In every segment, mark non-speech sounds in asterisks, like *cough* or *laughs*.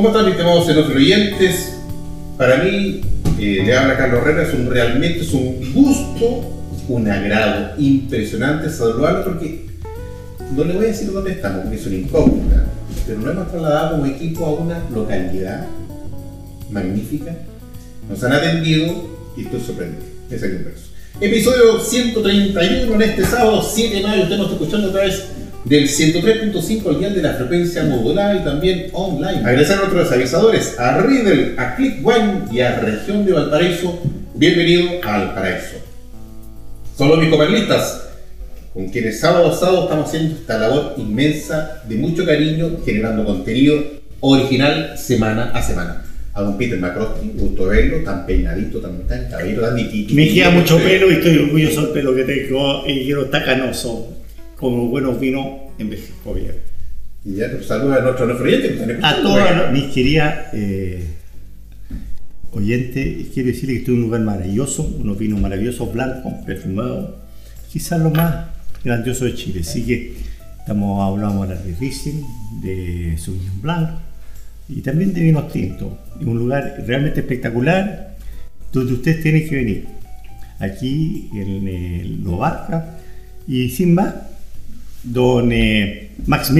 ¿Cómo están estimados oyentes? Para mí, eh, le habla Carlos Herrera, es un, realmente es un gusto, un agrado impresionante saludarlo porque no le voy a decir dónde estamos, porque es una incógnita, pero nos hemos trasladado como equipo a una localidad magnífica. Nos han atendido y estoy sorprendido. Es el universo. Episodio 131 en este sábado 7 de mayo. Está escuchando otra vez del 103.5 al día de la frecuencia modulada y también online. Agradecer a nuestros avisadores, a Riddle, a Click One y a Región de Valparaíso. Bienvenido al Paraíso. Son los mis comerlistas, con quienes sábado a sábado estamos haciendo esta labor inmensa de mucho cariño, generando contenido original semana a semana. A don Peter Macrosti, gusto verlo, tan peinadito, tan, tan cabello, tan nitito. Me queda mucho pelo y estoy orgulloso del pelo que tengo y quiero estar canoso como buenos vinos envejezco bien. Y ya, pues, saludos a nuestros nuestro que están A todos mis queridas eh, oyentes, quiero decirles que estoy en un lugar maravilloso, unos vinos maravillosos, blancos, perfumados, quizás lo más grandioso de Chile. Así que estamos hablando ahora de Riesling, de Sauvignon Blanc y también de vinos tintos. Es un lugar realmente espectacular donde ustedes tienen que venir. Aquí en eh, Lo Barca y sin más, don eh, Max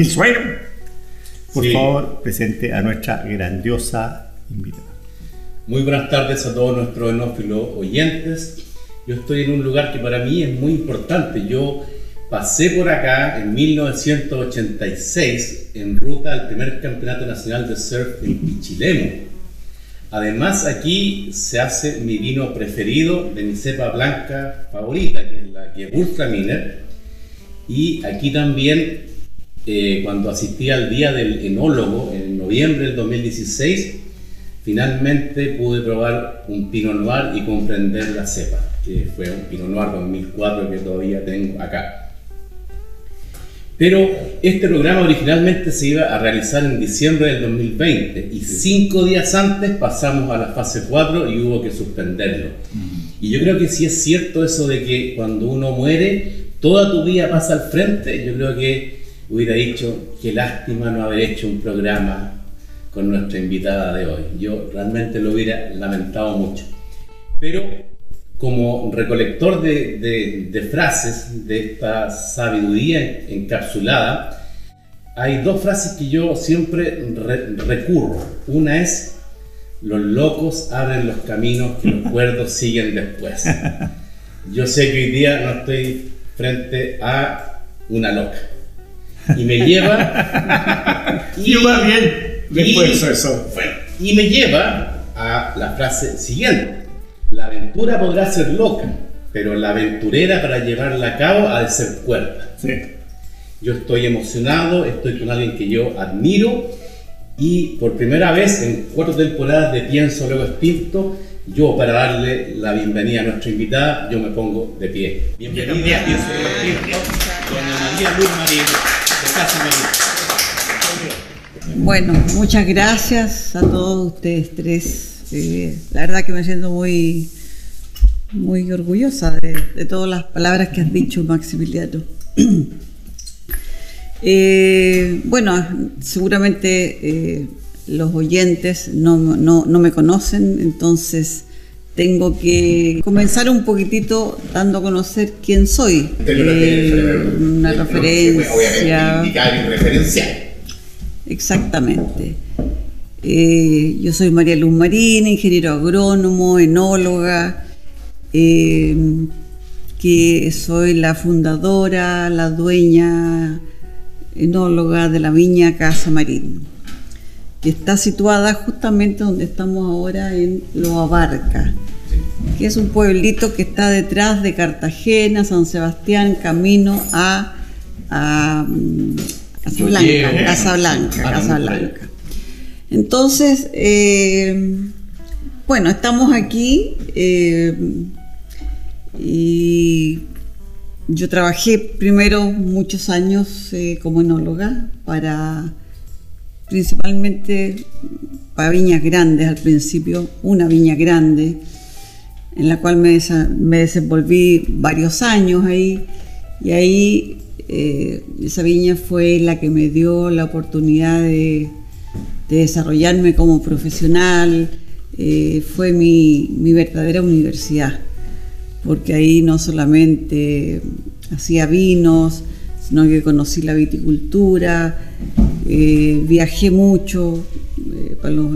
por Sí. favor, presente a nuestra grandiosa invitada. Muy buenas tardes a todos nuestros enófilos oyentes. Yo estoy en un lugar que para mí es muy importante. Yo pasé por acá en 1986 en ruta al primer campeonato nacional de surf en Pichilemu. Además aquí se hace mi vino preferido de mi cepa blanca favorita, que es la Gewürztraminer. Y aquí también, eh, cuando asistí al Día del Enólogo en noviembre del 2016, finalmente pude probar un Pinot Noir y comprender la cepa, que fue un Pinot Noir 2004 que todavía tengo acá. Pero este programa originalmente se iba a realizar en diciembre del 2020 y cinco días antes pasamos a la fase 4 y hubo que suspenderlo. Y yo creo que sí es cierto eso de que cuando uno muere, toda tu vida pasa al frente. Yo creo que hubiera dicho qué lástima no haber hecho un programa con nuestra invitada de hoy. Yo realmente lo hubiera lamentado mucho. Pero como recolector de, de- de frases de esta sabiduría encapsulada, hay dos frases que yo siempre re- recurro. Una es, los locos abren los caminos que los cuerdos siguen después. *laughs* Yo sé que hoy día no estoy frente a una loca. Y me lleva... *laughs* Y va bien. Después y- eso. bueno, y me lleva a la frase siguiente. La aventura podrá ser loca, pero la aventurera para llevarla a cabo ha de ser cuerda. Sí. Yo estoy emocionado, estoy con alguien que yo admiro y por primera vez en cuatro temporadas de Pienso Luego Extinto, yo para darle la bienvenida a nuestra invitada, yo me pongo de pie. Bienvenida doña María Luz de Casa Marín. Bueno, muchas gracias a todos ustedes tres. Eh, la verdad que me siento muy, muy orgullosa de, de todas las palabras que has dicho, Maximiliano. *clears throat* Eh, bueno, seguramente eh, los oyentes no, no- no me conocen, entonces tengo que comenzar un poquitito dando a conocer quién soy. Tengo una Eh, referencia, una referencia. Indicar y referencial. Exactamente. Eh, yo soy María Luz Marín, ingeniero agrónomo, enóloga, eh, que soy la fundadora, la dueña enóloga de la viña Casa Marín. Que está situada justamente donde estamos ahora en Lo Abarca, que es un pueblito que está detrás de Cartagena, San Sebastián, camino a, a, mm, Casablanca, Casablanca, Casablanca. Entonces, eh, bueno, estamos aquí eh, y yo trabajé primero muchos años eh, como enóloga para principalmente para viñas grandes al principio, una viña grande en la cual me, desenvolví varios años ahí y ahí eh, esa viña fue la que me dio la oportunidad de, de desarrollarme como profesional, eh, fue mi verdadera universidad, porque ahí no solamente hacía vinos, sino que conocí la viticultura, eh, viajé mucho eh, para los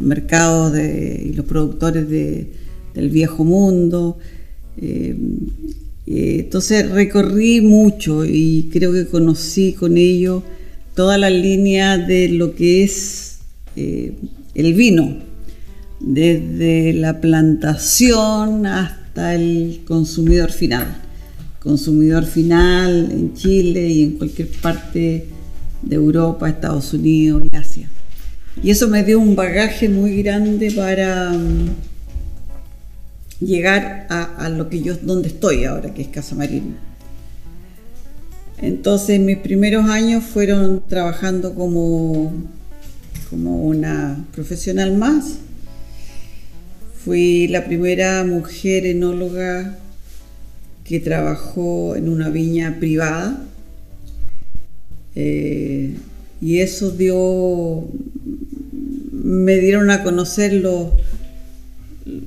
mercados de- y los productores de- del viejo mundo. eh, entonces recorrí mucho y creo que conocí con ello toda la línea de lo que es el vino, desde la plantación hasta el consumidor final. Consumidor final en Chile y en cualquier parte de Europa, Estados Unidos y Asia. Y eso me dio un bagaje muy grande para mm, llegar a, lo que yo, donde estoy ahora, que es Casa Marina. Entonces mis primeros años fueron trabajando como, como una profesional más. Fui la primera mujer enóloga que trabajó en una viña privada. Eh, y eso dio, me dieron a conocer los,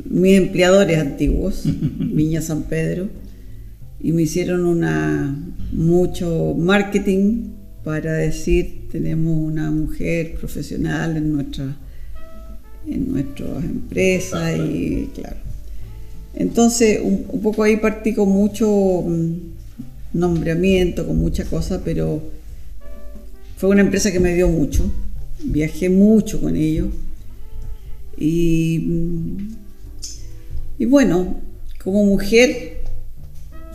mis empleadores antiguos, *laughs* Viña San Pedro, y me hicieron una mucho marketing para decir tenemos una mujer profesional en nuestra en nuestras empresas y claro. Entonces un, un poco ahí partí con mucho mm, nombramiento, con mucha cosa, pero fue una empresa que me dio mucho. Viajé mucho con ellos. Y, mm, y bueno, como mujer,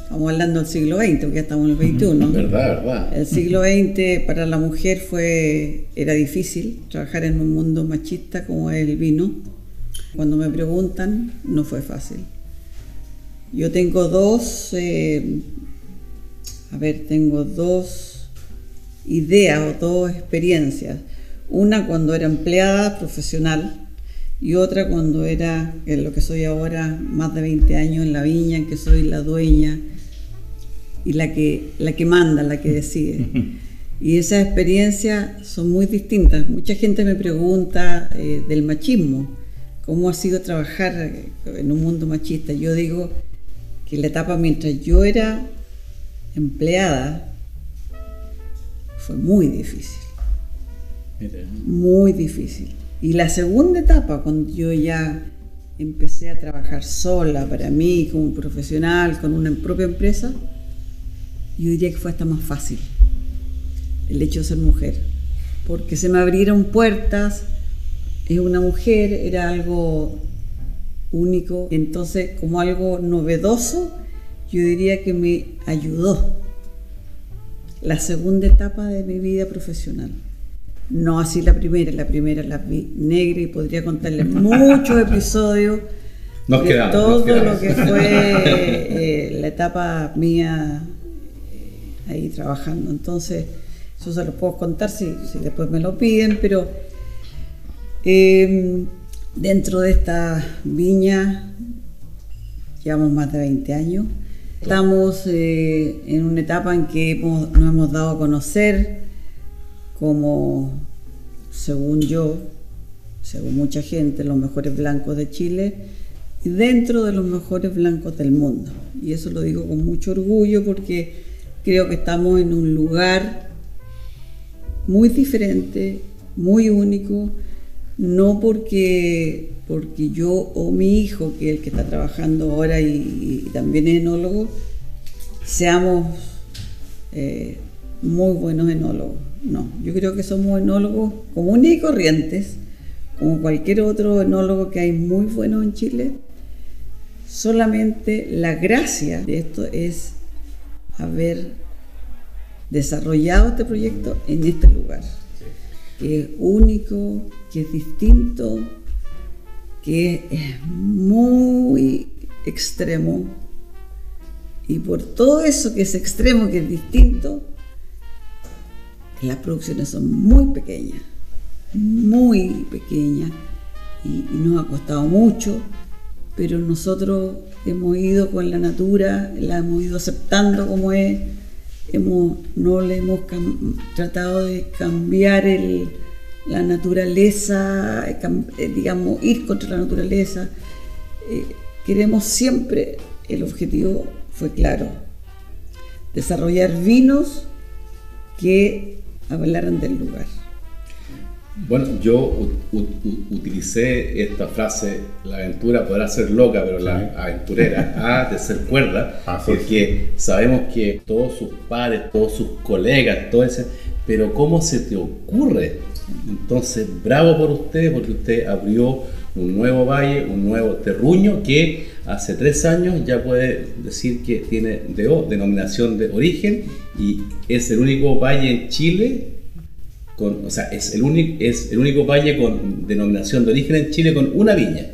estamos hablando del siglo XX, porque ya estamos en el XXI. Verdad, verdad. El siglo XX para la mujer fue, era difícil trabajar en un mundo machista como el vino. Cuando me preguntan, no fue fácil. Yo tengo dos, eh, a ver, tengo dos ideas o dos experiencias. Una cuando era empleada profesional y otra cuando era, es lo que soy ahora, más de 20 años en la viña, en que soy la dueña y la que, la que manda, la que decide. *laughs* Y esas experiencias son muy distintas. Mucha gente me pregunta eh, del machismo, cómo ha sido trabajar en un mundo machista. Yo digo que la etapa mientras yo era empleada fue muy difícil, Mira. muy difícil. Y la segunda etapa, cuando yo ya empecé a trabajar sola para mí, como profesional, con una propia empresa, yo diría que fue hasta más fácil el hecho de ser mujer, porque se me abrieron puertas, es una mujer, era algo único, entonces como algo novedoso, yo diría que me ayudó la segunda etapa de mi vida profesional. No así la primera, la primera la vi negra y podría contarles *laughs* muchos episodios Nos de quedamos, todo nos quedamos. lo que fue *laughs* eh, la etapa mía eh, ahí trabajando. Entonces, eso se lo puedo contar si, si después me lo piden, pero eh, dentro de esta viña llevamos más de 20 años. Estamos eh, en una etapa en que hemos- nos hemos dado a conocer como, según yo, según mucha gente, los mejores blancos de Chile y dentro de los mejores blancos del mundo. Y eso lo digo con mucho orgullo porque creo que estamos en un lugar muy diferente, muy único, no porque, porque yo o mi hijo, que es el que está trabajando ahora y, y también es enólogo, seamos eh, muy buenos enólogos. No, yo creo que somos enólogos comunes y corrientes, como cualquier otro enólogo que hay muy bueno en Chile. Solamente la gracia de esto es haber desarrollado este proyecto en este lugar, que es único, que es distinto, que es muy extremo. Y por todo eso que es extremo, que es distinto, las producciones son muy pequeñas, muy pequeñas, y, nos ha costado mucho, pero nosotros hemos ido con la natura, la hemos ido aceptando como es, hemos, no le hemos tratado de cambiar la naturaleza, eh, digamos, ir contra la naturaleza. Eh, queremos siempre, el objetivo fue claro, desarrollar vinos que hablaran del lugar. Bueno, yo utilicé esta frase, la aventura podrá ser loca, pero la aventurera *laughs* ha de ser cuerda, porque sabemos que todos sus padres, todos sus colegas, todo ese, pero ¿cómo se te ocurre? Entonces, bravo por usted, porque usted abrió un nuevo valle, un nuevo terruño que hace tres años ya puede decir que tiene DO, denominación de origen, y es el único valle en Chile, con, o sea, es el, único, es el único valle con denominación de origen en Chile con una viña,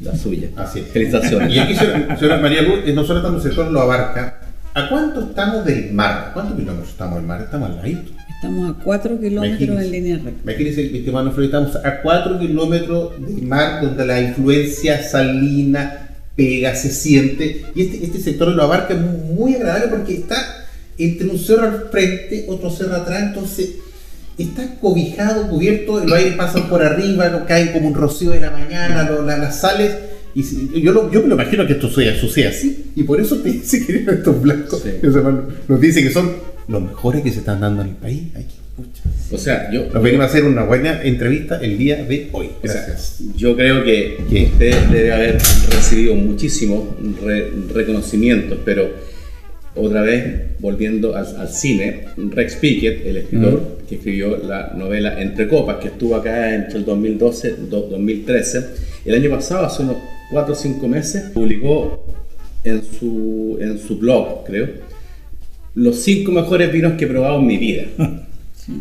la suya. Así es. Felicitaciones. Y aquí, señora, María Luz, eh, nosotros estamos en el sector lo abarca. ¿A cuánto estamos del mar? ¿Cuántos kilómetros estamos del mar? Estamos al ladito. Estamos a 4 kilómetros en línea recta. Imagínense, mi estimado Flor, estamos a 4 kilómetros del mar donde la influencia salina pega, se siente. Y este, este sector lo abarca muy, agradable porque está entre un cerro al frente, otro cerro atrás, entonces está cobijado, cubierto, los aires pasan por arriba, caen como un rocío de la mañana, las sales. Y yo, lo, yo me lo imagino que esto sucede así, y por eso te dice que estos blancos, nos dice que son los mejores que se están dando en el país. o sea, yo. Nos venimos a hacer una buena entrevista el día de hoy. Gracias. yo creo que usted debe haber recibido muchísimos reconocimientos, pero otra vez, volviendo al, cine, Rex Pickett, el escritor que escribió la novela Entre Copas, que estuvo acá entre el 2012 y 2013, el año pasado, hace unos 4 o 5 meses, publicó en su, en su blog, creo, los cinco mejores vinos que he probado en mi vida.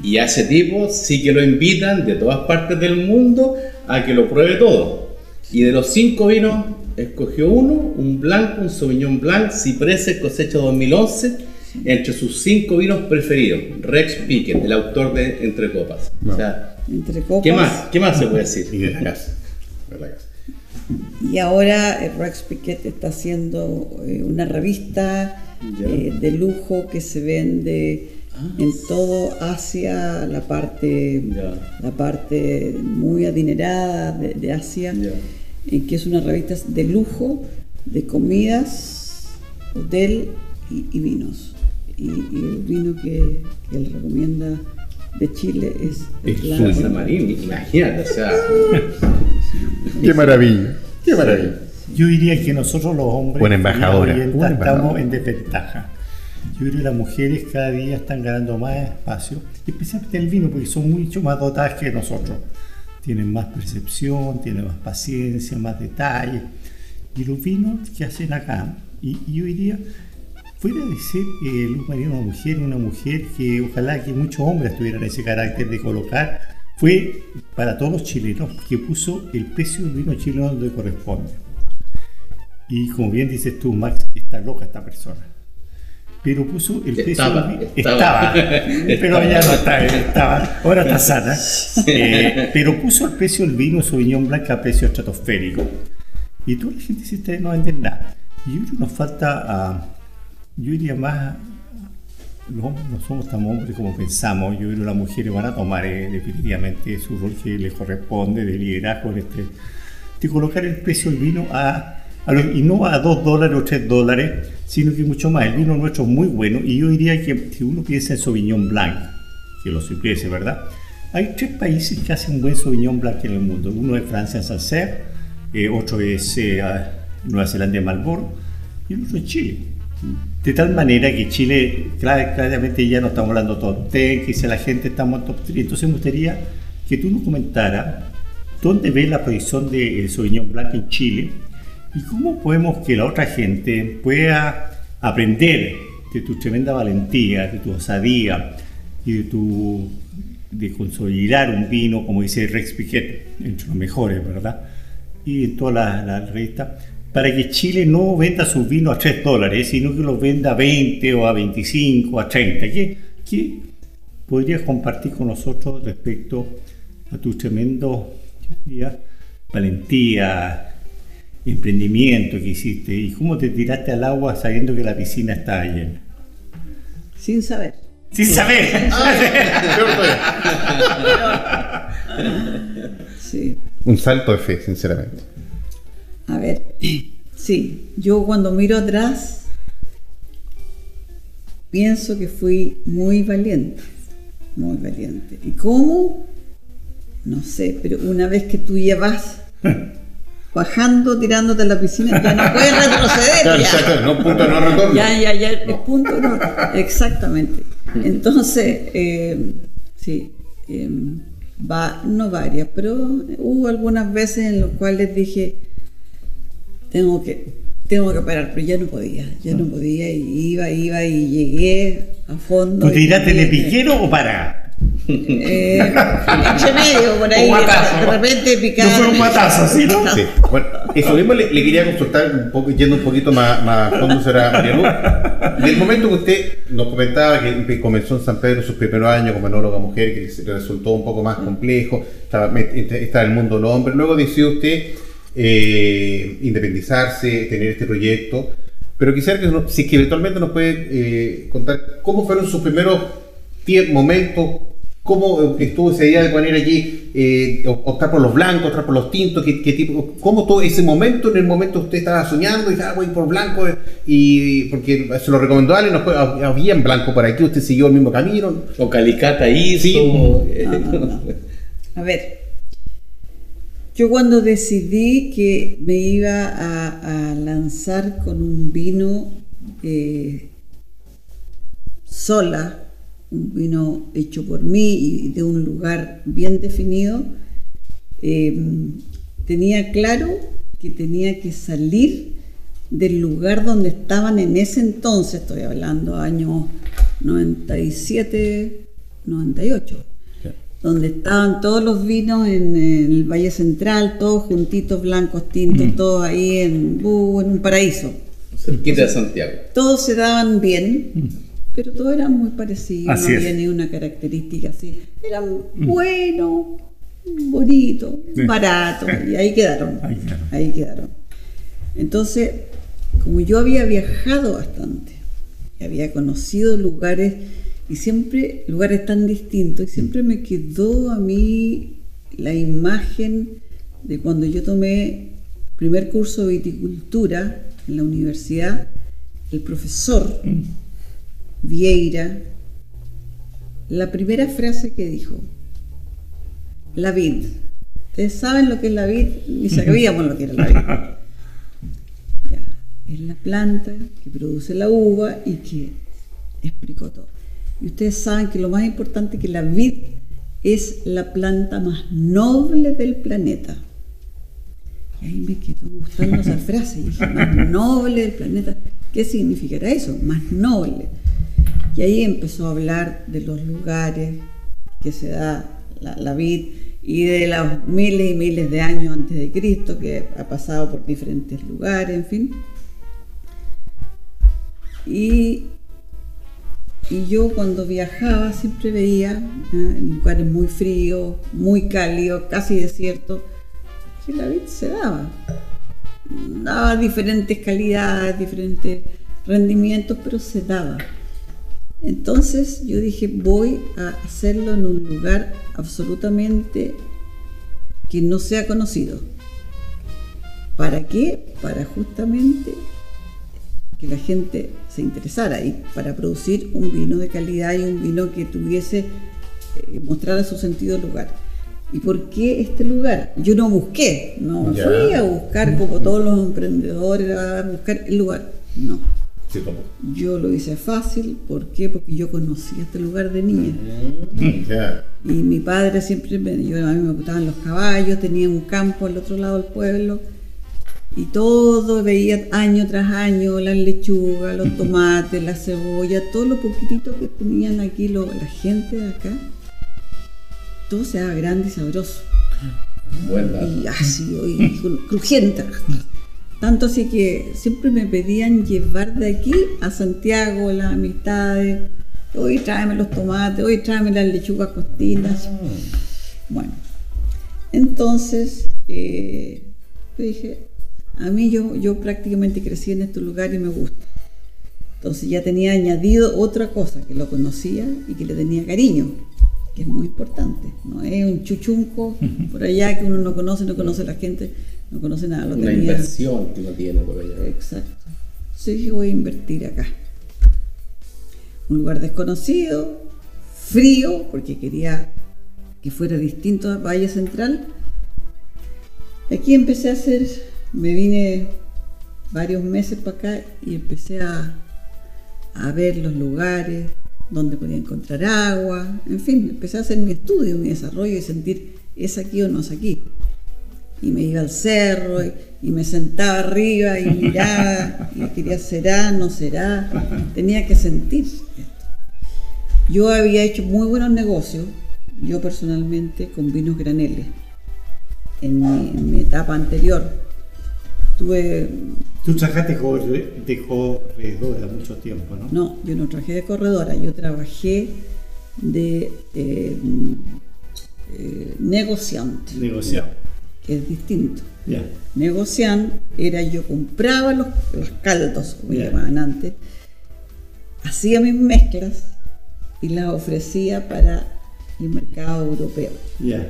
Y a ese tipo sí que lo invitan de todas partes del mundo a que lo pruebe todo. Y de los cinco vinos, escogió uno, un blanco, un Sauvignon Blanc, Cipreses, cosecha 2011, entre sus cinco vinos preferidos. Rex Pickett, el autor de Entre Copas. O sea, Entre Copas. ¿qué más, ¿Qué más se puede decir? Y de la Y ahora eh, Rex Pickett está haciendo eh, una revista eh, de lujo que se vende ah, en todo Asia, la parte, la parte muy adinerada de, Asia, que es una revista de lujo de comidas, hotel y, vinos. Y, el vino que, él recomienda de Chile es, el San Marín, imagínate, o sea. Qué maravilla, qué maravilla. Yo diría que nosotros los hombres estamos en desventaja. Yo creo que las mujeres cada día están ganando más espacio, especialmente el vino, porque son mucho más dotadas que nosotros. Tienen más percepción, tienen más paciencia, más detalle. Y los vinos que hacen acá, y, yo diría, fuera de ser eh, Luz María una mujer, una mujer que ojalá que muchos hombres tuvieran ese carácter de colocar, fue para todos los chilenos que puso el precio del vino chileno donde corresponde. Y como bien dices tú, Max, está loca esta persona. Pero puso el precio. Estaba, estaba, pero ya no está, *laughs* estaba, ahora está sana. Eh, pero puso el precio del vino Sauvignon Blanc a precio estratosférico. Y toda la gente dice, no venden nada. Y yo creo que nos falta, yo diría más, no, no somos tan hombres como pensamos. Yo creo que las mujeres van a tomar eh, definitivamente su rol que les corresponde de liderazgo, este, de colocar el precio del vino a y no a 2 dólares o 3 dólares, sino que mucho más. El vino nuestro es muy bueno y yo diría que si uno piensa en Sauvignon Blanc, que lo supiese, ¿verdad? Hay tres países que hacen buen Sauvignon Blanc en el mundo. Uno es Francia en Sancerre, eh, otro es eh, Nueva Zelanda en Marlborough y el otro es Chile. De tal manera que Chile, claramente ya no estamos hablando top 10, que dice la gente estamos en top 3. Entonces me gustaría que tú nos comentaras dónde ves la proyección del Sauvignon Blanc en Chile y cómo podemos que la otra gente pueda aprender de tu tremenda valentía, de tu osadía y de tu de consolidar un vino, como dice Rex Piquet, entre los mejores, ¿verdad? Y en toda la, la revista, para que Chile no venda sus vinos a 3 dólares, sino que los venda a 20 o a 25, a 30. ¿Qué, qué podrías compartir con nosotros respecto a tu tremendo valentía, emprendimiento que hiciste y cómo te tiraste al agua sabiendo que la piscina estaba llena? Sin saber. Sin saber. *laughs* sí. Un salto de fe, sinceramente. A ver, sí, yo cuando miro atrás pienso que fui muy valiente, muy valiente. ¿Y cómo? No sé, pero una vez que tú ya vas *laughs* bajando, tirándote a la piscina, ya no puedes retroceder. Claro, ya. no, punto no retorno. Ya, ya, ya, el punto no. Exactamente. Entonces, eh, sí, eh, va, no varias, pero hubo algunas veces en las cuales dije, tengo que, tengo que parar, pero ya no podía, ya no podía, y iba, iba y llegué a fondo. ¿Tú tiraste de piquero o para? Eh, entre medio, por ahí, de, repente picar. No fue un matazo, ¿sí, no? Sí. Bueno, eso mismo le, quería consultar, un poco, yendo un poquito más, más fondo, será María Luz. el momento que usted nos comentaba que comenzó en San Pedro sus primeros años como enóloga mujer, que le resultó un poco más complejo, estaba, estaba en el mundo del hombre, luego decidió usted eh, independizarse, tener este proyecto. Pero quisiera que, si que eventualmente nos puede eh, contar cómo fueron sus primeros momentos, cómo estuvo esa idea de poner allí, eh, optar por los blancos, optar por los tintos, qué, tipo, cómo todo ese momento, en el momento usted estaba soñando y estaba ah, voy por blanco, y porque se lo recomendó alguien, no había en blanco por aquí, usted siguió el mismo camino. O Calicata hizo. Sí. *laughs* A ver, yo cuando decidí que me iba a, lanzar con un vino eh, sola, un vino hecho por mí y de un lugar bien definido, eh, tenía claro que tenía que salir del lugar donde estaban en ese entonces, estoy hablando año 97, 98 donde estaban todos los vinos en, el Valle Central, todos juntitos, blancos, tintos, mm. todos ahí en, uh, en un paraíso. Cerquita de Santiago. Todos se daban bien, mm. Pero todos eran muy parecidos, no había ni una característica así. Eran mm. buenos, bonitos, baratos, y ahí quedaron, ahí quedaron. Entonces, como yo había viajado bastante, y había conocido lugares y siempre lugares tan distintos, y siempre me quedó a mí la imagen de cuando yo tomé primer curso de viticultura en la universidad, el profesor Vieira, la primera frase que dijo, la vid. Ustedes saben lo que es la vid, ni *laughs* sabíamos lo que era la vid. *laughs* es la planta que produce la uva y que explicó todo. Y ustedes saben que lo más importante es que la vid es la planta más noble del planeta. Y ahí me quedó gustando esa *laughs* frase. Y dije, más noble del planeta. ¿Qué significará eso? Más noble. Y ahí empezó a hablar de los lugares que se da la, vid y de los miles y miles de años antes de Cristo que ha pasado por diferentes lugares, en fin. Y y yo cuando viajaba siempre veía en lugares muy fríos, muy cálidos, casi desiertos, que la vid se daba. Daba diferentes calidades, diferentes rendimientos, pero se daba. Entonces yo dije, voy a hacerlo en un lugar absolutamente que no sea conocido. ¿Para qué? Para justamente que la gente se interesara y para producir un vino de calidad y un vino que tuviese, eh, mostrara su sentido lugar. ¿Y por qué este lugar? Yo no busqué, no fui a buscar como todos los emprendedores a buscar el lugar, no. Yo lo hice fácil, ¿por qué? Porque yo conocía este lugar de niña. Mm. Y mi padre siempre me, yo, a mí me gustaban los caballos, tenía un campo al otro lado del pueblo. Y todo veía año tras año las lechugas, los tomates, la cebolla, todo lo poquitito que tenían aquí lo- la gente de acá. Todo se daba grande y sabroso. Buen dato. Y ácido y cru- crujiente. Tanto así que siempre me pedían llevar de aquí a Santiago las amistades. Hoy tráeme los tomates, hoy tráeme las lechugas costinas. Bueno, entonces eh, yo dije, a mí yo, yo prácticamente crecí en este lugar y me gusta. Entonces ya tenía añadido otra cosa, que lo conocía y que le tenía cariño, que es muy importante. No es un chuchunco *laughs* por allá que uno no conoce, no conoce a la gente, no conoce nada. Lo Una tenía- inversión que uno tiene por allá. Exacto. Entonces dije, voy a invertir acá. Un lugar desconocido, frío, porque quería que fuera distinto a Valle Central. Aquí empecé a hacer, me vine varios meses para acá y empecé a, a ver los lugares donde podía encontrar agua, en fin, empecé a hacer mi estudio, mi desarrollo y sentir es aquí o no es aquí y me iba al cerro y, y me sentaba arriba y miraba y quería será, no será, tenía que sentir esto. Yo había hecho muy buenos negocios, yo personalmente, con vinos graneles. En mi, en mi etapa anterior tuve, Tú trabajaste de corredora mucho tiempo, ¿no? no, yo no trabajé de corredora, yo trabajé de eh, eh, negociante, Negociado. Es distinto. Ya. negocian era yo compraba los, los caldos, como Ya. llamaban antes, hacía mis mezclas y las ofrecía para el mercado europeo, Ya.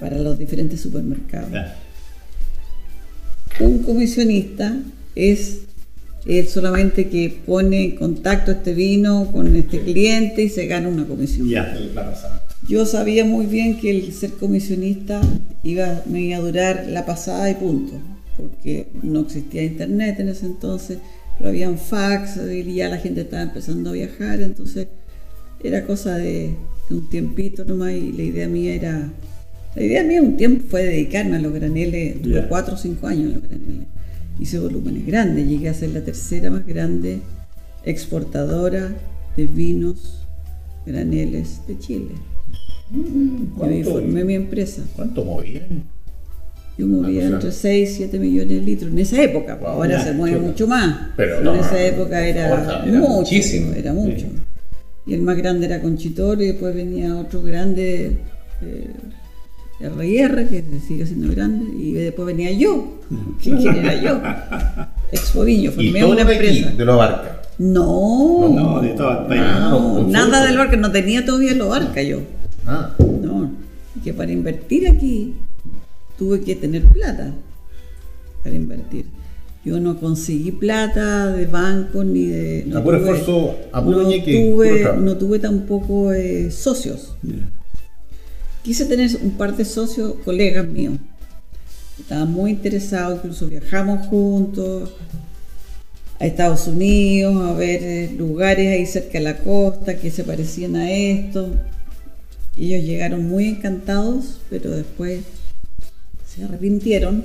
para los diferentes supermercados. Un comisionista es él solamente que pone en contacto este vino con este cliente y se gana una comisión. Ya. Yo sabía muy bien que el ser comisionista iba, me iba a durar la pasada y punto, porque no existía internet en ese entonces, pero habían fax y ya la gente estaba empezando a viajar, entonces era cosa de, de un tiempito nomás y la idea mía era, la idea mía un tiempo fue dedicarme a los graneles, Ya. cuatro o cinco años los graneles, hice volúmenes grandes, llegué a ser la tercera más grande exportadora de vinos graneles de Chile. Yo ¿Cuánto, formé mi empresa. ¿Cuánto movían? Yo movía Ah, o sea- entre 6 y 7 millones de litros. En esa época, pues, ahora se mueve chuta. mucho más. Pero Pero, no, en esa época era, era mucho. muchísimo. Era mucho. Y el más grande era Conchitor y después venía otro grande, eh, RR, que sigue siendo grande. Y después venía yo. *laughs* ¿Qui- ¿Quién era yo? Expo Viño, Y formé todo una de aquí, empresa. de lo abarca. No, No, de todas Ah, no, no, nada del barca, no tenía todavía lo barca yo. Ah, No, que para invertir aquí tuve que tener plata para invertir. Yo no conseguí plata de banco ni de. No A puro esfuerzo, a puro no ñeque, tuve, no tuve tampoco eh, socios. Quise tener un par de socios, colegas míos. Estaban muy interesados, incluso viajamos juntos a Estados Unidos, a ver eh, lugares ahí cerca de la costa que se parecían a esto. Ellos llegaron muy encantados, pero después se arrepintieron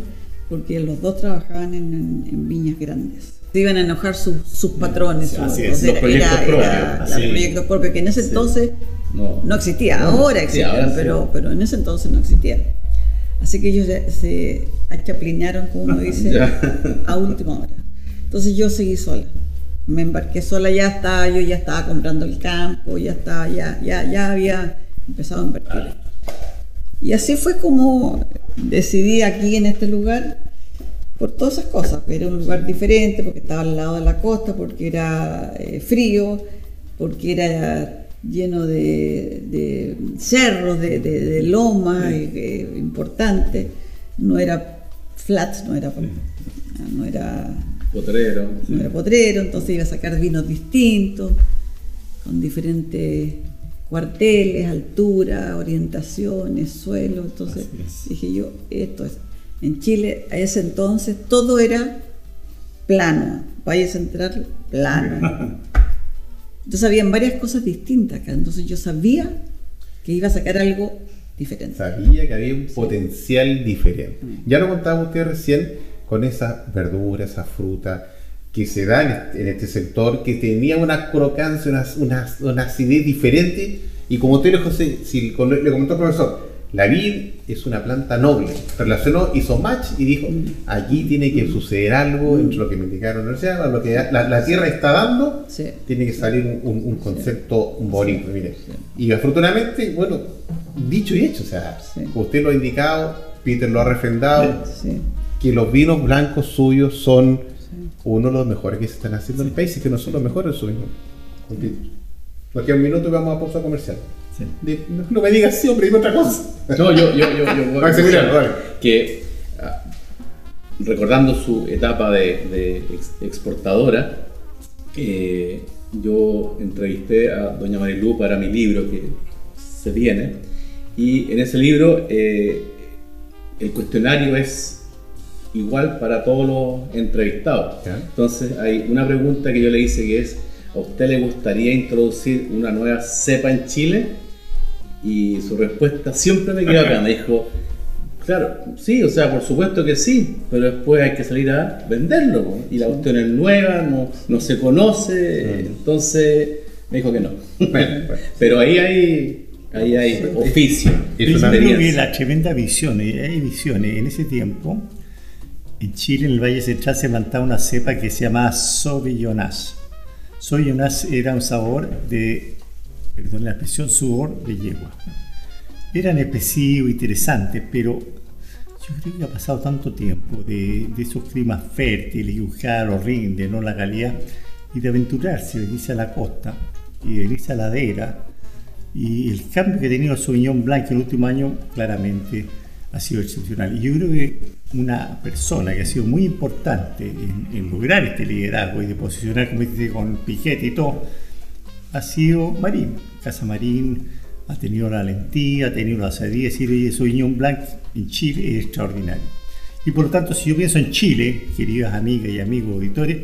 porque los dos trabajaban en, en- en viñas grandes. Se iban a enojar sus, sus patrones. Sí, así es, los proyectos propios, los sí. proyectos propios, que en ese entonces No. no existía, No. ahora Sí, existe, ahora sí. pero, pero en ese entonces no existía. Así que ellos se achaplinaron, como uno dice, *laughs* a última hora. Entonces yo seguí sola. Me embarqué sola, ya estaba, yo ya estaba comprando el campo, ya estaba, ya, ya, ya había empezado a invertir. Y así fue como decidí aquí en este lugar por todas esas cosas. Era un lugar diferente porque estaba al lado de la costa, porque era eh, frío, porque era lleno de, de cerros, de, de, de lomas eh, importantes. No era flat, no era, no era Potrero. no era potrero, entonces iba a sacar vinos distintos, con diferentes cuarteles, altura, orientaciones, suelo. Entonces dije yo, esto es. En Chile, a ese entonces, todo era plano. Valle Central, plano. *laughs* Entonces habían varias cosas distintas acá. Entonces yo sabía que iba a sacar algo diferente. Sabía que había un potencial diferente. Ya lo contaba usted recién con esas verduras, esa fruta que se da en este, en este sector, que tenía una crocancia, una, una, una acidez diferente. Y como usted le, José, si le comentó al profesor, la vid es una planta noble. Relacionó, hizo match y dijo, aquí tiene que suceder algo entre lo que me indicaron la universidad, lo que la, la tierra está dando, Sí. tiene que salir un, un- concepto bonito. Mire. Y afortunadamente, bueno, dicho y hecho, o sea, usted lo ha indicado, Peter lo ha refrendado, que los vinos blancos suyos son uno de los mejores que se están haciendo en el país y que no son los mejores suyos. Con Peter. Nos queda un minuto y vamos a pausa comercial. No, no me digas sí, hombre, dime otra cosa. No, yo, yo, yo, yo voy a dale. que ah, recordando su etapa de, de ex- exportadora, eh, yo entrevisté a doña Marilú para mi libro que se viene y en ese libro eh, el cuestionario es igual para todos los entrevistados. Ya. Entonces hay una pregunta que yo le hice que es, ¿a usted le gustaría introducir una nueva cepa en Chile? Y su respuesta siempre me quedó acá, me dijo, claro, sí, o sea, por supuesto que sí, pero después hay que salir a venderlo, y la cuestión es nueva, no, no se conoce, entonces me dijo que no. Bueno, bueno. *laughs* Pero ahí hay, ahí hay oficio, Es Yo una creo que experiencia. la tremenda visión, hay visiones. En ese tiempo, en Chile, en el Valle Central, se plantaba una cepa que se llamaba Sauvignonas. Sauvignonas era un sabor de, perdón la expresión, sudor de yegua. Eran expresivos, interesantes, pero yo creo que ha pasado tanto tiempo de, de esos climas fértiles, y buscar los rinde, no la calidad, y de aventurarse, venirse a la costa y venirse a la ladera. Y el cambio que ha tenido Sauvignon Blanc en el último año claramente ha sido excepcional. Y yo creo que una persona que ha sido muy importante en, en lograr este liderazgo y de posicionar, como dice, con Piquete y todo, ha sido Marín. Casa Marín ha tenido la valentía, ha tenido la osadía de decir, oye, Sauvignon Blanc en Chile es extraordinario. Y por lo tanto, si yo pienso en Chile, queridas amigas y amigos auditores,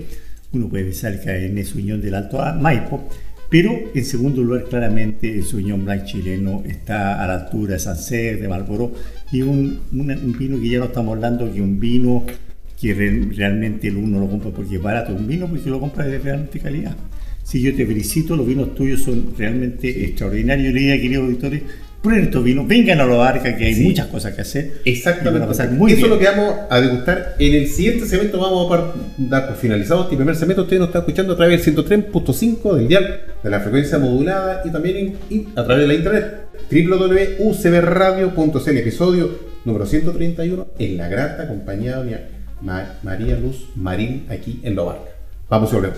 uno puede pensar que en Sauvignon del Alto Maipo, pero en segundo lugar, claramente, el Sauvignon Blanc chileno está a la altura de Sancerre, de Marlborough, y un, una- un vino que ya no estamos hablando que un vino que re- realmente uno lo compra porque es barato, un vino porque lo compra de realmente calidad. Si yo te felicito, los vinos tuyos son realmente extraordinarios. Yo le diría, queridos auditores, prueben estos vinos, vengan a la barca, que hay Sí. muchas cosas que hacer. Exactamente. pasar muy Eso bien. es lo que vamos a degustar. En el siguiente segmento vamos a dar por finalizado este primer segmento. Usted nos está escuchando a través del 103.5 del dial de la frecuencia modulada y también en- a través de la internet www.ucbradio.cl episodio número 131 en la grata compañía de María Luz Marín aquí en Lobarca. Vamos y volvemos.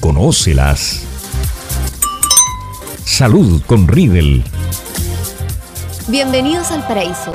Conócelas. Salud con Riedel. Bienvenidos al paraíso.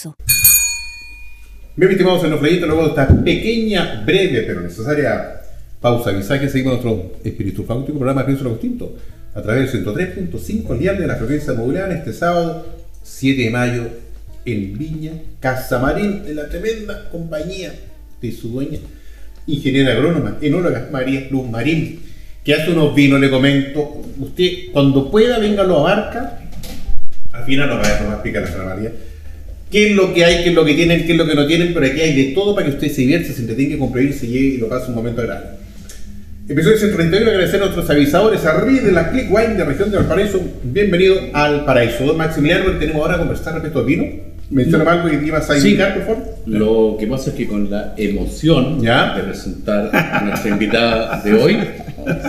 Bien, mis estimados enofleitos, luego de esta pequeña, breve pero necesaria pausa visaje, seguimos nuestro espíritu fáutico programa Pienso lo Distinto a través del 103.5 dial de la frecuencia modulada este sábado 7 de mayo en Viña, Casa Marín, de la tremenda compañía de su dueña, ingeniera agrónoma, enóloga María Luz Marín, que hace unos vinos, le comento, usted cuando pueda, véngalo a Barca, al final nos va, a explicar la María, qué es lo que hay, qué es lo que tienen, qué es lo que no tienen, pero aquí hay de todo para que usted se divierta, se entretenga, compre se y lo pase un momento agradable. Episodio 131, agradecer a nuestros avisadores, a de la Click Wine de región de Valparaíso. Bienvenido al paraíso. Don Maximiliano, que tenemos ahora a conversar respecto al vino. Menciona algo y ibas a Sí. indicar, por favor. Lo que pasa es que con la emoción Ya. de presentar a nuestra invitada de hoy,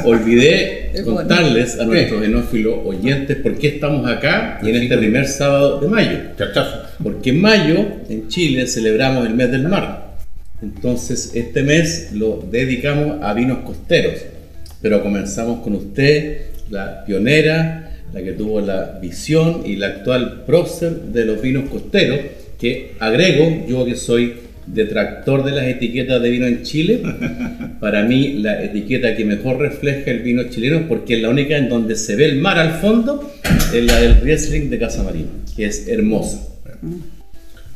olvidé Es contarles a nuestros enófilos oyentes por qué estamos acá y en este primer sábado de mayo. Chachazo. Porque en mayo, en Chile, celebramos el mes del mar. Entonces, este mes lo dedicamos a vinos costeros. Pero comenzamos con usted, la pionera, la que tuvo la visión y la actual prócer de los vinos costeros, que agrego, yo que soy detractor de las etiquetas de vino en Chile, *laughs* para mí la etiqueta que mejor refleja el vino chileno, porque es la única en donde se ve el mar al fondo, es la del Riesling de Casa Marina, que es hermosa.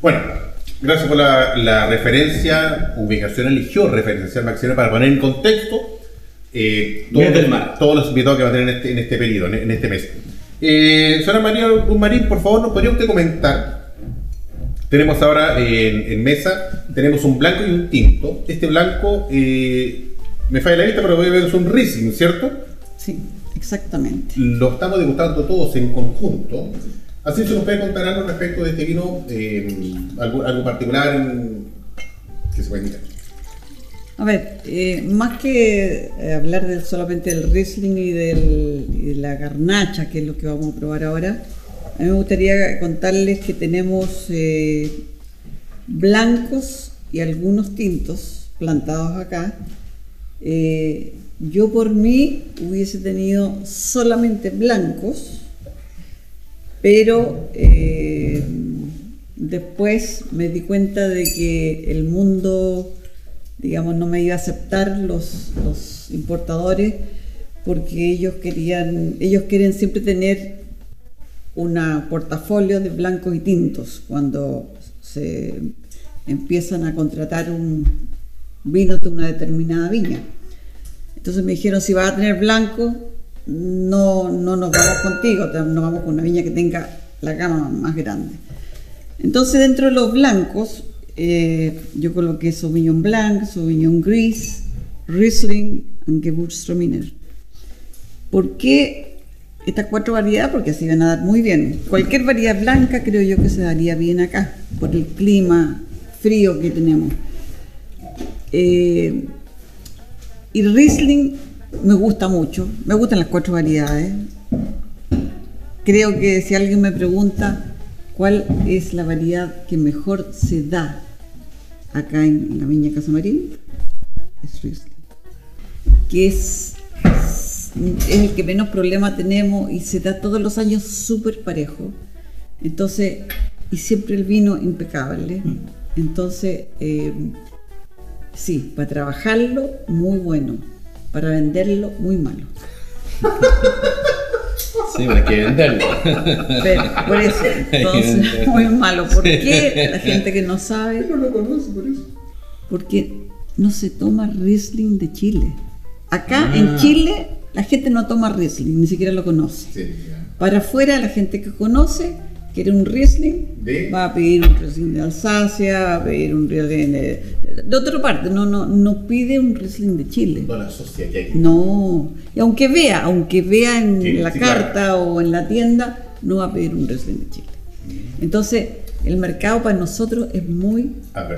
Bueno, gracias por la, la referencia. Ubicación eligió referenciar Maximiliano para poner en contexto eh, todos, del los, mar. todos los invitados que va a tener en este, en este periodo, en, en este mes. Eh, señora María Marín, por favor, ¿nos podría usted comentar? Tenemos ahora en, en mesa, tenemos un blanco y un tinto. Este blanco, eh, me falla la vista, pero voy a ver es un Riesling, ¿cierto? Sí, exactamente. Lo estamos degustando todos en conjunto. Así se nos puede contar algo respecto de este vino, eh, algo, algo particular en- que se puede indicar. A ver, eh, más que eh, hablar del- solamente del Riesling y, del- y de la garnacha, que es lo que vamos a probar ahora, a mí me gustaría contarles que tenemos eh, blancos y algunos tintos plantados acá. Eh, yo por mí hubiese tenido solamente blancos, pero eh, después me di cuenta de que el mundo, digamos, no me iba a aceptar los, los importadores porque ellos querían, ellos quieren siempre tener una portafolio de blancos y tintos cuando se empiezan a contratar un vino de una determinada viña. Entonces me dijeron, si vas a tener blanco, no, no nos vamos contigo, nos vamos con una viña que tenga la gama más grande. Entonces dentro de los blancos, eh, yo coloqué Sauvignon Blanc, Sauvignon Gris, Riesling y Gewürztraminer. ¿Por qué estas cuatro variedades? Porque se iban a dar muy bien. Cualquier variedad blanca creo yo que se daría bien acá, por el clima frío que tenemos. Eh, y Riesling me gusta mucho, me gustan las cuatro variedades. Creo que si alguien me pregunta cuál es la variedad que mejor se da acá en, la Viña Casamarín, es Riesling. Que es, es el que menos problema tenemos y se da todos los años súper parejo. Entonces, y siempre el vino impecable. Entonces, eh, Sí, para trabajarlo, muy bueno. Para venderlo, muy malo. Sí, pero hay que venderlo. Pero, por eso, entonces, muy malo. ¿Por qué la gente que no sabe? No lo conoce por eso. Porque no se toma Riesling de Chile. Acá en Chile la gente no toma Riesling, ni siquiera lo conoce. Sí. Para afuera la gente que conoce quiere un Riesling, ¿De? va a pedir un Riesling de Alsacia, va a pedir un Riesling de, de otra parte, no, no, no pide un Riesling de Chile. No la asocia que hay. No, y aunque vea, aunque vea en Sí, la sí, carta o en la tienda, no va a pedir un Riesling de Chile. Entonces, el mercado para nosotros es muy,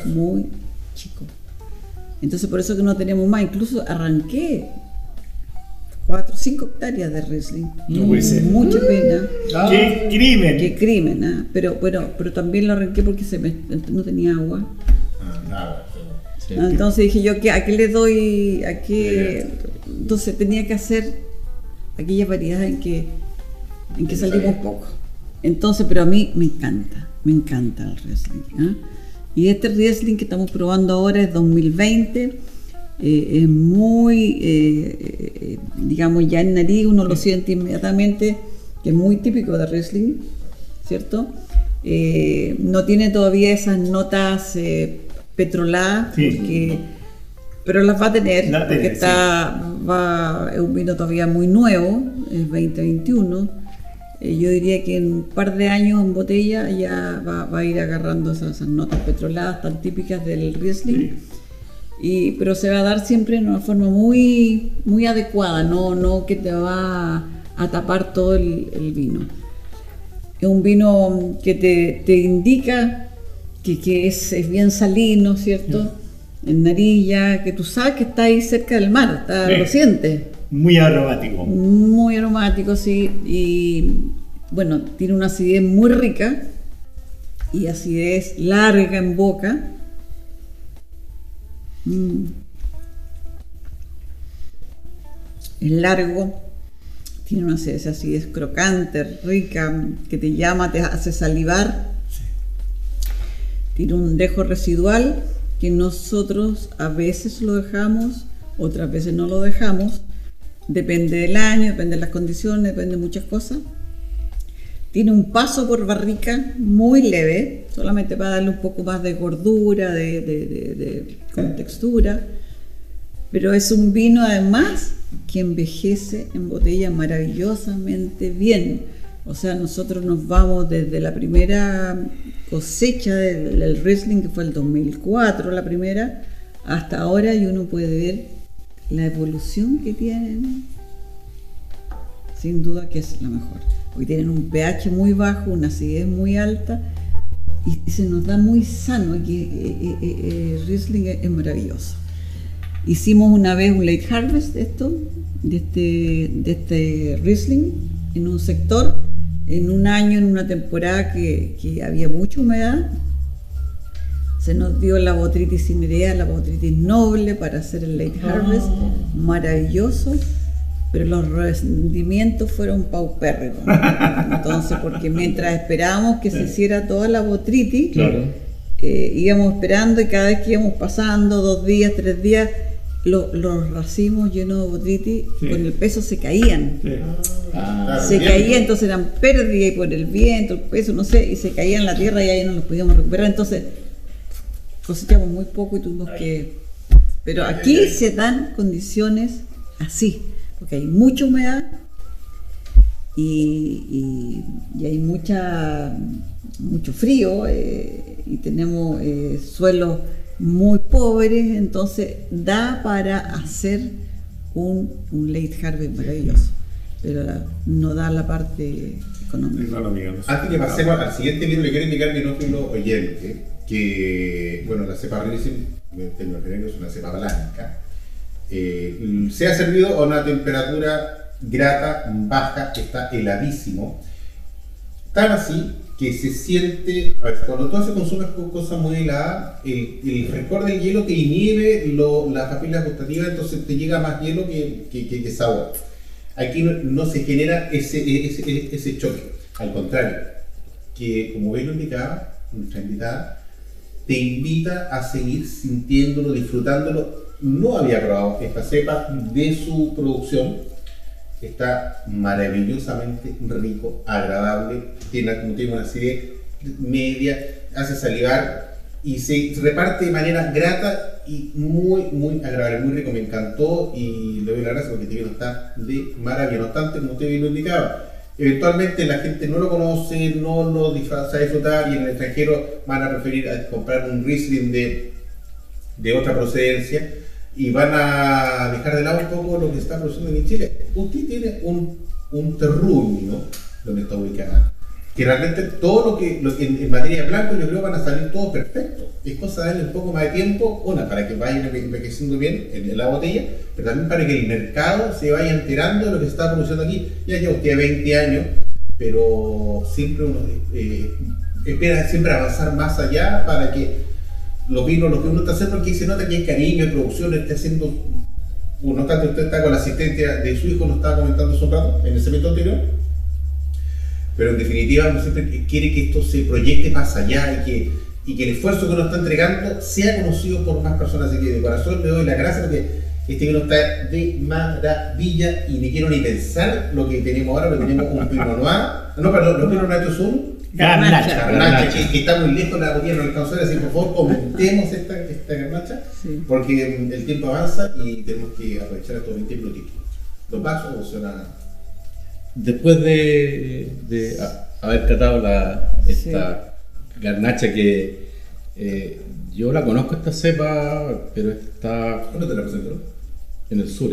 muy chico. Entonces, por eso que no tenemos más. Incluso arranqué 4 5 hectáreas de Riesling. No puede ser. Mucha pena. ¡Qué crimen! Qué crimen, ¿ah? pero, pero, pero también lo arranqué porque se me, no tenía agua. Ah, nada. Sí. Ah, Entonces dije yo, ¿qué- ¿a qué le doy? ¿A qué? Entonces tenía que hacer aquellas variedades en que, en que salimos poco. Entonces, pero a mí me encanta, me encanta el Riesling. ¿ah? Y este Riesling que estamos probando ahora es 2020. Eh, es muy, eh, eh, digamos, ya en nariz uno lo siente inmediatamente, que es muy típico de Riesling, ¿cierto? Eh, no tiene todavía esas notas petroladas, Sí. porque- pero las va a tener, La porque tiene, está, va, es un vino todavía muy nuevo, es 2021. eh, yo diría que en un par de años en botella ya va, va a ir agarrando esas, esas notas petroladas tan típicas del Riesling. Y, pero se va a dar siempre en una forma muy, muy adecuada, no, no que te va a, tapar todo el, el vino. Es un vino que te, te indica que, que es, es bien salino, ¿cierto? En narilla, que tú sabes que está ahí cerca del mar, está, Sí. lo sientes. Muy aromático. Muy aromático, sí. Y bueno, tiene una acidez muy rica y acidez larga en boca. Mm. Es largo, tiene una acidez, acidez crocante, rica, que te llama, te hace salivar. Tiene un dejo residual que nosotros a veces lo dejamos, otras veces no lo dejamos. Depende del año, depende de las condiciones, depende de muchas cosas. Tiene un paso por barrica muy leve, solamente para darle un poco más de gordura, de, textura. Pero es un vino además que envejece en botella maravillosamente bien. O sea, nosotros nos vamos desde la primera cosecha del, del que fue el 2004, la primera, hasta ahora y uno puede ver la evolución que tienen. Sin duda que es la mejor. Porque tienen un pH muy bajo, una acidez muy alta y, se nos da muy sano. Aquí, eh, eh, eh, Riesling es, es maravilloso. Hicimos una vez un late harvest de esto, de este, de este Riesling, en un sector, en un año, en una temporada que, que había mucha humedad. Se nos dio la botritis cinerea, la botritis noble para hacer el late harvest, maravilloso, pero los rendimientos fueron paupérrimos. Entonces, porque mientras esperábamos que se hiciera toda la botritis, Claro. eh, íbamos esperando y cada vez que íbamos pasando, dos días, tres días, lo- los racimos llenos de botritis Sí. con el peso se caían. Sí. Ah, Claro, Se bien. caía, entonces eran pérdida y por el viento, el peso, no sé, y se caían en la tierra y ahí no los podíamos recuperar. Entonces cosechamos muy poco y tuvimos que... Pero aquí se dan condiciones así, porque hay mucha humedad y, y- y hay mucha, mucho frío eh, y tenemos eh, suelos muy pobres, entonces da para hacer un, un late harvest maravilloso, pero la- no da la parte económica. Antes que pasemos al siguiente vino, le quiero indicar que no lo oyente que, bueno, la cepa en términos es una cepa blanca. Eh, se ha servido a una temperatura grata, baja, que está heladísimo. Tan así que se siente, a ver, cuando tú se consumes con cosas muy heladas, el, el rencor del hielo te inhibe lo- las papilas gustativas, entonces te llega más hielo que, que, que- que sabor. Aquí no, no se genera ese, ese, ese choque, al contrario, que como bien lo indicaba nuestra invitada, te invita a seguir sintiéndolo, disfrutándolo. No había probado esta cepa de su producción. Está maravillosamente rico, agradable, tiene, como tiene una acidez media, hace salivar y se reparte de manera grata y muy, muy agradable, muy rico. Me encantó y le doy las gracias porque este vino está de maravilla. No obstante, como usted bien lo indicaba, eventualmente la gente no lo conoce, no lo disfruta, sabe disfrutar y en el extranjero van a preferir a comprar un Riesling de, de otra procedencia y van a dejar de lado un poco lo que está produciendo en Chile. Usted tiene un, un terruño donde está ubicada, que realmente todo lo que, lo que en, en materia de blanco yo creo van a salir todos perfectos. Es cosa de darle un poco más de tiempo, una, para que vayan envejeciendo bien en, en la botella, pero también para que el mercado se vaya enterando de lo que está produciendo aquí. Ya lleva usted 20 años, pero siempre uno eh, espera siempre avanzar más allá para que los vinos, lo que uno está haciendo, porque se nota que hay cariño, hay producción, está haciendo, uno tanto usted está con la asistencia de su hijo, lo estaba comentando hace un rato, en el segmento anterior, pero en definitiva uno siempre quiere que esto se proyecte más allá y que, y que el esfuerzo que uno está entregando sea conocido por más personas. Así que de corazón le doy las gracias porque este vino está de maravilla y ni quiero ni pensar lo que tenemos ahora, porque tenemos un Pinot Noir, no, perdón, los Pinot Noir estos son Garnacha. Garnacha, que, que está muy lejos, la botella no alcanzó a decir, por favor, comentemos esta, esta garnacha, Sí. porque el tiempo avanza y tenemos que aprovechar estos 20 minutitos. ¿Los pasos o será? después de, de haber catado la, esta garnacha que eh, yo la conozco esta cepa, pero está ¿Dónde te la presentó? en el sur.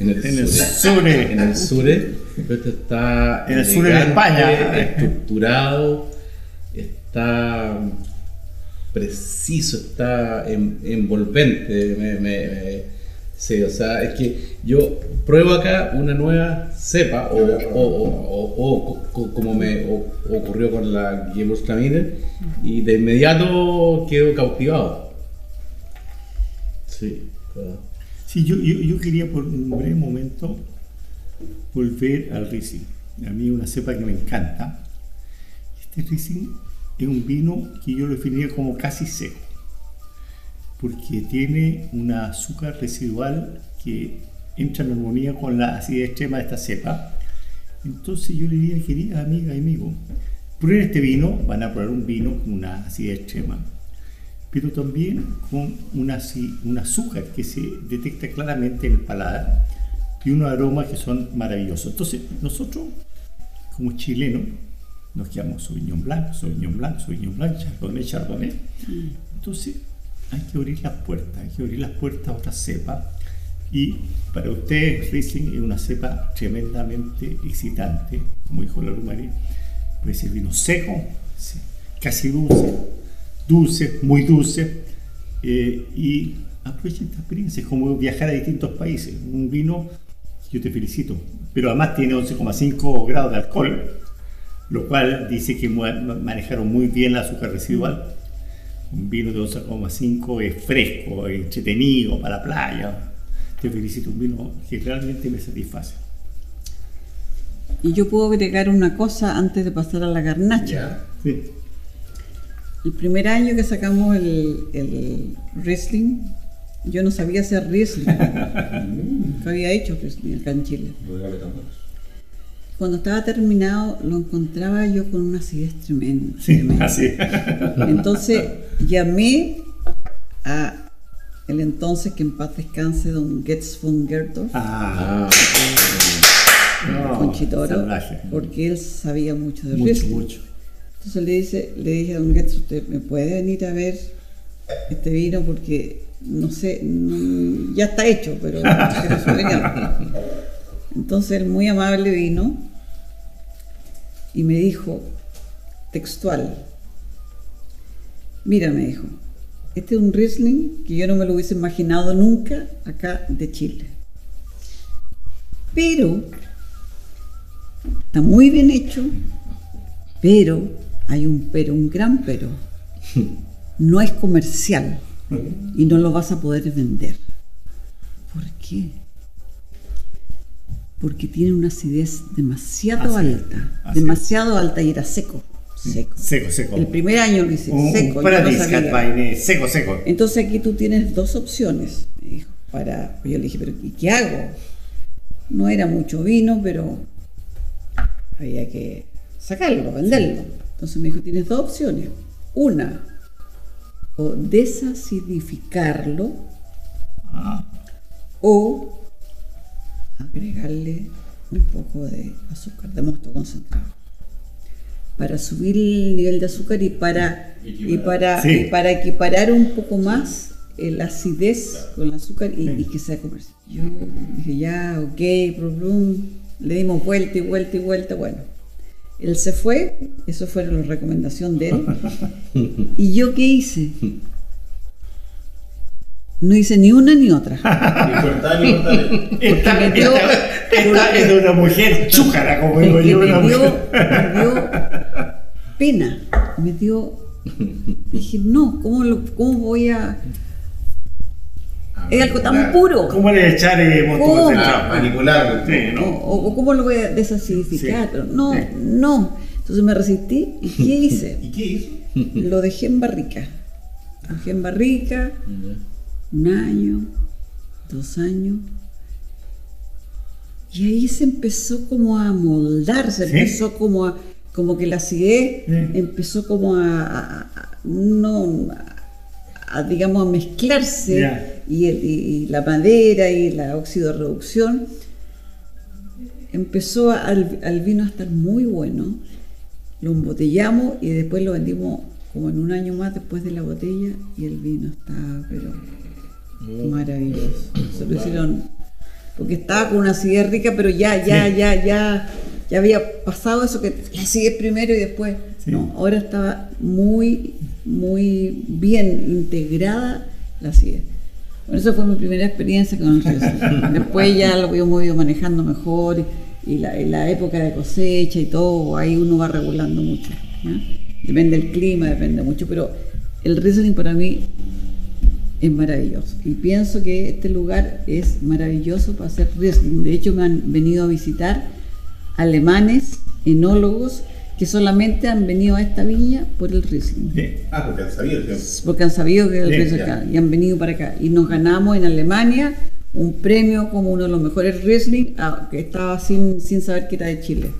En el, En el sur. sure. En el sur, pero este está En el sur de España. estructurado, está preciso, está en- envolvente. Me, me- me- sí, o sea, es que yo pruebo acá una nueva cepa, o, o- o- o- o co- como me ocurrió con la Gewürztraminer, y de inmediato quedo cautivado. Sí, claro. Sí, yo, yo, yo quería por un breve momento volver al Riesling. A mí es una cepa que me encanta. Este Riesling es un vino que yo lo definiría como casi seco, porque tiene un azúcar residual que entra en armonía con la acidez extrema de esta cepa. Entonces yo le diría, querida amiga y amigo, prueben este vino, van a probar un vino con una acidez extrema, pero también con una, un azúcar que se detecta claramente en el paladar y unos aromas que son maravillosos. Entonces, nosotros, como chilenos, nos quedamos Sauvignon Blanc, Sauvignon Blanc, Sauvignon Blanc, Chardonnay, Chardonnay. Entonces, hay que abrir las puertas, hay que abrir las puertas a otra cepa. Y para ustedes, Riesling es una cepa tremendamente excitante, como dijo la María. Puede ser vino seco, casi dulce, dulce, muy dulce, eh, y aprovechen esta experiencia, es como viajar a distintos países. Un vino, yo te felicito, pero además tiene 11,5 grados de alcohol, lo cual dice que manejaron muy bien el azúcar residual. Un vino de 11,5 es fresco, es entretenido para la playa. Te felicito, un vino que realmente me satisface. Y yo puedo agregar una cosa antes de pasar a la garnacha. Sí. El primer año que sacamos el, el Riesling, yo no sabía hacer Riesling. Nunca *laughs* había hecho Riesling acá en Chile. Cuando estaba terminado, lo encontraba yo con una acidez tremenda. Sí, tremenda. así. Entonces llamé a el entonces que en paz descanse, don Getz von Gerdorf, Ah, no, Conchitoro, salvaje. porque él sabía mucho de Mucho, Riesling. mucho. Entonces le, dice, le dije a don Getz, ¿usted me puede venir a ver este vino? Porque no sé, no- ya está hecho, pero opinión". Entonces él muy amable vino y me dijo, textual, mira, me dijo, este es un Riesling que yo no me lo hubiese imaginado nunca acá de Chile. Pero está muy bien hecho, pero hay un pero, un gran pero. No es comercial y no lo vas a poder vender. ¿Por qué? Porque tiene una acidez demasiado Así alta, demasiado alta y era seco. Seco. Seco, seco. El primer año lo hice un, seco. un no seco, seco. Entonces aquí tú tienes dos opciones, me dijo, para, yo le dije, pero ¿y qué hago? No era mucho vino, pero había que sacarlo, venderlo. Entonces me dijo, tienes dos opciones. Una, o desacidificarlo Ah, o agregarle un poco de azúcar, de mosto concentrado. Para subir el nivel de azúcar y para, y para, Sí. y para equiparar un poco más la acidez con el azúcar y, y que sea comercial. Yo dije, ya, ok, blum. le dimos vuelta y vuelta y vuelta, bueno. Él se fue, eso fue la recomendación de él. ¿Y yo qué hice? No hice ni una ni otra. Ni cortar, ni cortar. esta, me dio- esta- esta es de una mujer chúcara, como digo Porque yo. me una dio, mujer. me dio pena, me dio... Dije, no, ¿cómo, lo- cómo voy a...? Es algo tan puro. ¿Cómo le echar eh, ¿Cómo? concentrado? Manipularlo. Sí, ¿no? o- o cómo lo voy a desacidificar. Sí, Pero no, sí. no. Entonces me resistí y ¿qué *laughs* hice? ¿Y qué hizo? Lo dejé en barrica. Lo dejé en barrica un año, dos años. Y ahí se empezó como a moldar, se ¿Sí? empezó como a, como que la acidez Sí. empezó como a, a- a- no, a, a, digamos, a mezclarse y, el- y- y la madera y la óxido reducción empezó al, al vino a estar muy bueno, lo embotellamos y después lo vendimos como en un año más después de la botella y el vino estaba, pero maravilloso. Se lo hicieron, porque estaba con una acidez rica, pero ya, ya, ya, ya, ya había pasado eso que la acidez primero y después. Sí. No, ahora estaba muy, muy bien integrada la acidez. Bueno, esa fue mi primera experiencia con el Riesling. *laughs* Después ya lo hemos ido manejando mejor y, y la, y la época de cosecha y todo, ahí uno va regulando mucho. Depende del clima, depende mucho, pero el Riesling para mí es maravilloso. Y pienso que este lugar es maravilloso para hacer Riesling. De hecho, me han venido a visitar alemanes, enólogos, que solamente han venido a esta viña por el Riesling Sí. Ah, porque han sabido que porque han sabido que el Sí, Riesling acá y han venido para acá. Y nos ganamos en Alemania un premio como uno de los mejores Riesling, ah, que estaba sin, sin saber que era de Chile,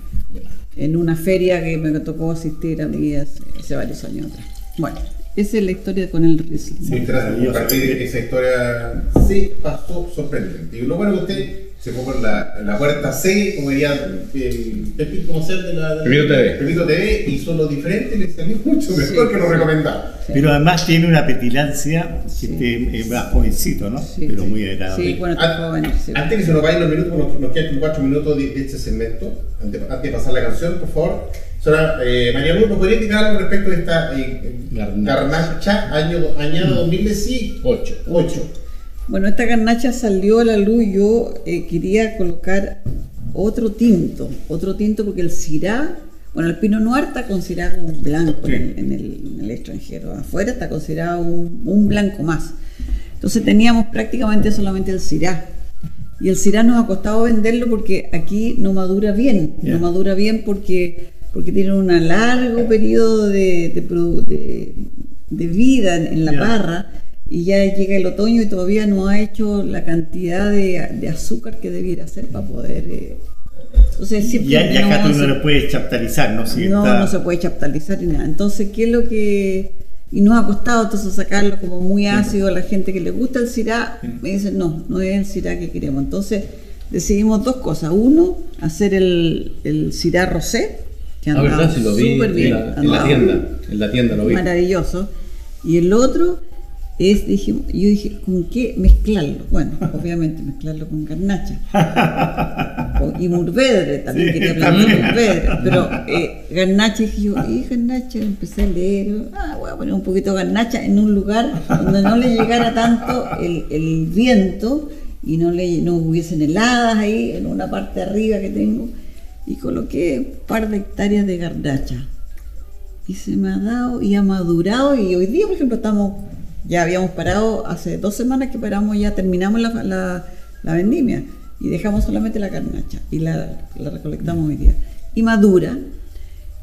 en una feria que me tocó asistir a mí hace, hace varios años atrás. Bueno, esa es la historia con el Riesling. Muy interesante compartir esa historia. Sí, pasó sorprendente. Y lo bueno que usted se fue por la, la puerta C, como diría el Pepito, ¿cómo se llama? de la- de- Pepito TV. Pepito TV, hizo lo diferente y le salió *laughs* mucho mejor Sí. que lo recomendaba. Pero además tiene una petilancia que Sí. te- es más jovencito, ¿no? Sí, Pero sí. muy agradable. Sí, bueno, está joven. sí. Antes que se nos vayan los minutos, nos, nos quedan como cuatro minutos de, de este segmento. Antes, antes de pasar la canción, por favor. Señora eh, María Luz, ¿nos podría indicar algo respecto de esta eh, Garnacha. garnacha año, año 2018? 8. Bueno, esta garnacha salió a la luz. Yo eh, quería colocar otro tinto, otro tinto porque el Syrah, bueno, el Pinot Noir está considerado un blanco en, el, en el- en el extranjero. Afuera está considerado un, un blanco más. Entonces teníamos prácticamente solamente el Syrah. Y el Syrah nos ha costado venderlo porque aquí no madura bien. No madura bien porque, porque tiene un largo periodo de, de produ- de- de vida en, en la Ya. barra y ya llega el otoño y todavía no ha hecho la cantidad de, de azúcar que debiera hacer para poder... eh, entonces siempre Y, y acá tú no lo puedes chaptalizar, ¿no? Si no, está- no se puede chaptalizar ni nada. Entonces, ¿qué es lo que.? Y nos ha costado entonces sacarlo como muy ácido a la gente que le gusta el Syrah. Me dicen, no, no es el Syrah que queremos. Entonces, decidimos dos cosas. Uno, hacer el, el Syrah Rosé, que Ah, andaba verdad, si lo vi súper en bien. la, en la tienda. En la tienda lo vi. Maravilloso. Y el otro es, dijimos, yo dije, ¿con qué mezclarlo? Bueno, *laughs* obviamente mezclarlo con garnacha. *laughs* O- y Murvedre, también Sí, quería hablar de también. Murvedre. Pero eh, garnacha, dije yo, y garnacha, empecé a leer, ah, voy a poner un poquito de garnacha en un lugar donde no le llegara tanto el, el viento y no, le, no hubiesen heladas ahí, en una parte arriba que tengo. Y coloqué un par de hectáreas de garnacha y se me ha dado y ha madurado y hoy día por ejemplo estamos ya habíamos parado hace dos semanas que paramos ya terminamos la, la, la vendimia y dejamos solamente la carnacha y la, la recolectamos hoy día. Y madura.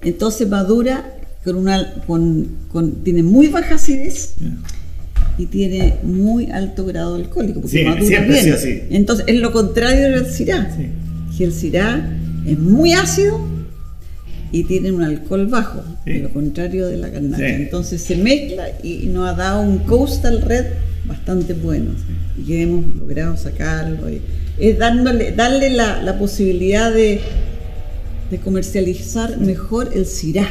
Entonces madura con una con, con- tiene muy baja acidez y tiene muy alto grado alcohólico porque Sí, madura bien. entonces es lo contrario del Syrah Sí. el Syrah es muy ácido y tiene un alcohol bajo, Sí. lo contrario de la garnacha. Sí. Entonces se mezcla y nos ha dado un coastal red bastante bueno y que hemos logrado sacarlo. y es dándole, darle la, la posibilidad de, de comercializar mejor el Syrah.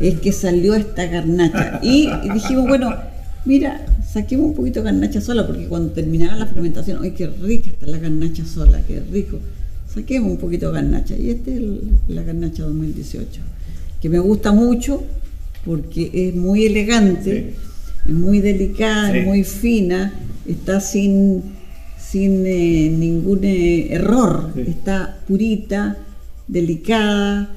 Es que salió esta garnacha. Y, y dijimos, bueno, mira, saquemos un poquito de garnacha sola, porque cuando terminaba la fermentación, ¡ay, qué rica está la garnacha sola, qué rico! Saquemos un poquito de garnacha. Y esta es el- la garnacha 2018, que me gusta mucho porque es muy elegante, es muy delicada, Sí. es muy fina, está sin, sin eh, ningún eh, error, Sí. está purita, delicada,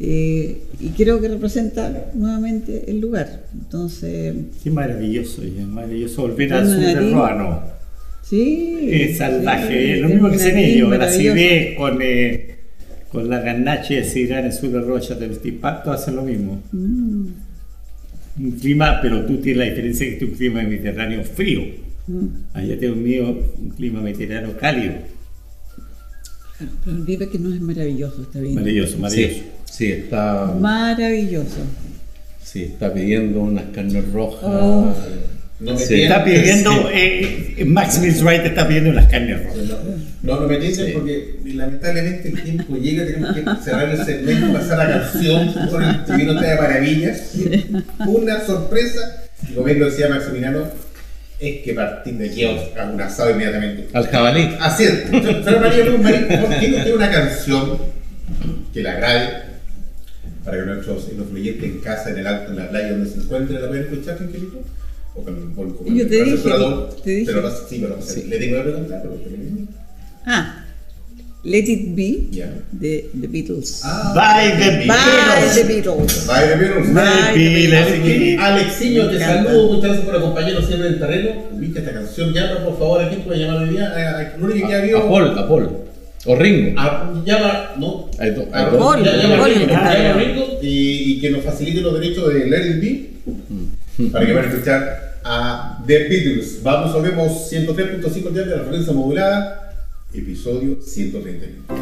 eh, y creo que representa nuevamente el lugar. Entonces, Qué maravilloso, y es maravilloso volver al sur una del nariz. Ruano. Sí. Es salvaje, sí, es lo mismo que hacen ellos, acidez con, eh, con la ganache de Syrah en sur del Rocha del impacto hacen lo mismo. Mm, Un clima, pero tú tienes la diferencia que tu clima es mediterráneo frío. mm. Allá tengo mío un clima mediterráneo cálido. Claro, pero vive que no es maravilloso este vino. Maravilloso, maravilloso. Sí, sí, está, Maravilloso. sí, está pidiendo unas carnes rojas. Oh. No me Sí. Está pidiendo, sí. eh, eh, Maximus Wright está pidiendo las carnes rojas. No, no me tienten porque lamentablemente el tiempo llega, tenemos que cerrar el segmento, pasar a canción por el de Maravillas. Una sorpresa, y como bien lo decía Maximiliano, es que partir de aquí a un asado inmediatamente. Al jabalí. Así es. Señora María Luz Marín, ¿por qué no tiene una canción que le agrade para que nuestros los fluyentes en casa, en el alto, en la playa, donde se encuentren, la puedan escuchar, Angelito? O con, con, con Yo te dije, te dije. Pero no- sí, pero no sé. Le tengo que preguntar. Ah, Let It Be Ya. de The Beatles. Ah, By the By By The Beatles. Beatles. By the Beatles. Let it be, let it be. Alexiño, te saludo, muchas gracias por acompañarnos siempre en el terreno. Viste esta canción, llama por favor a quién puede llamar hoy día. A, a, lo único que había. A Paul, a Paul. O Ringo. A- llama, no. A hay dos. Paul, llama a Paul, Ringo, llama a y, y que nos facilite los derechos de Let It Be para que van a escuchar a The Beatles. Vamos, volvemos 103.5 de la frecuencia modulada, episodio 131.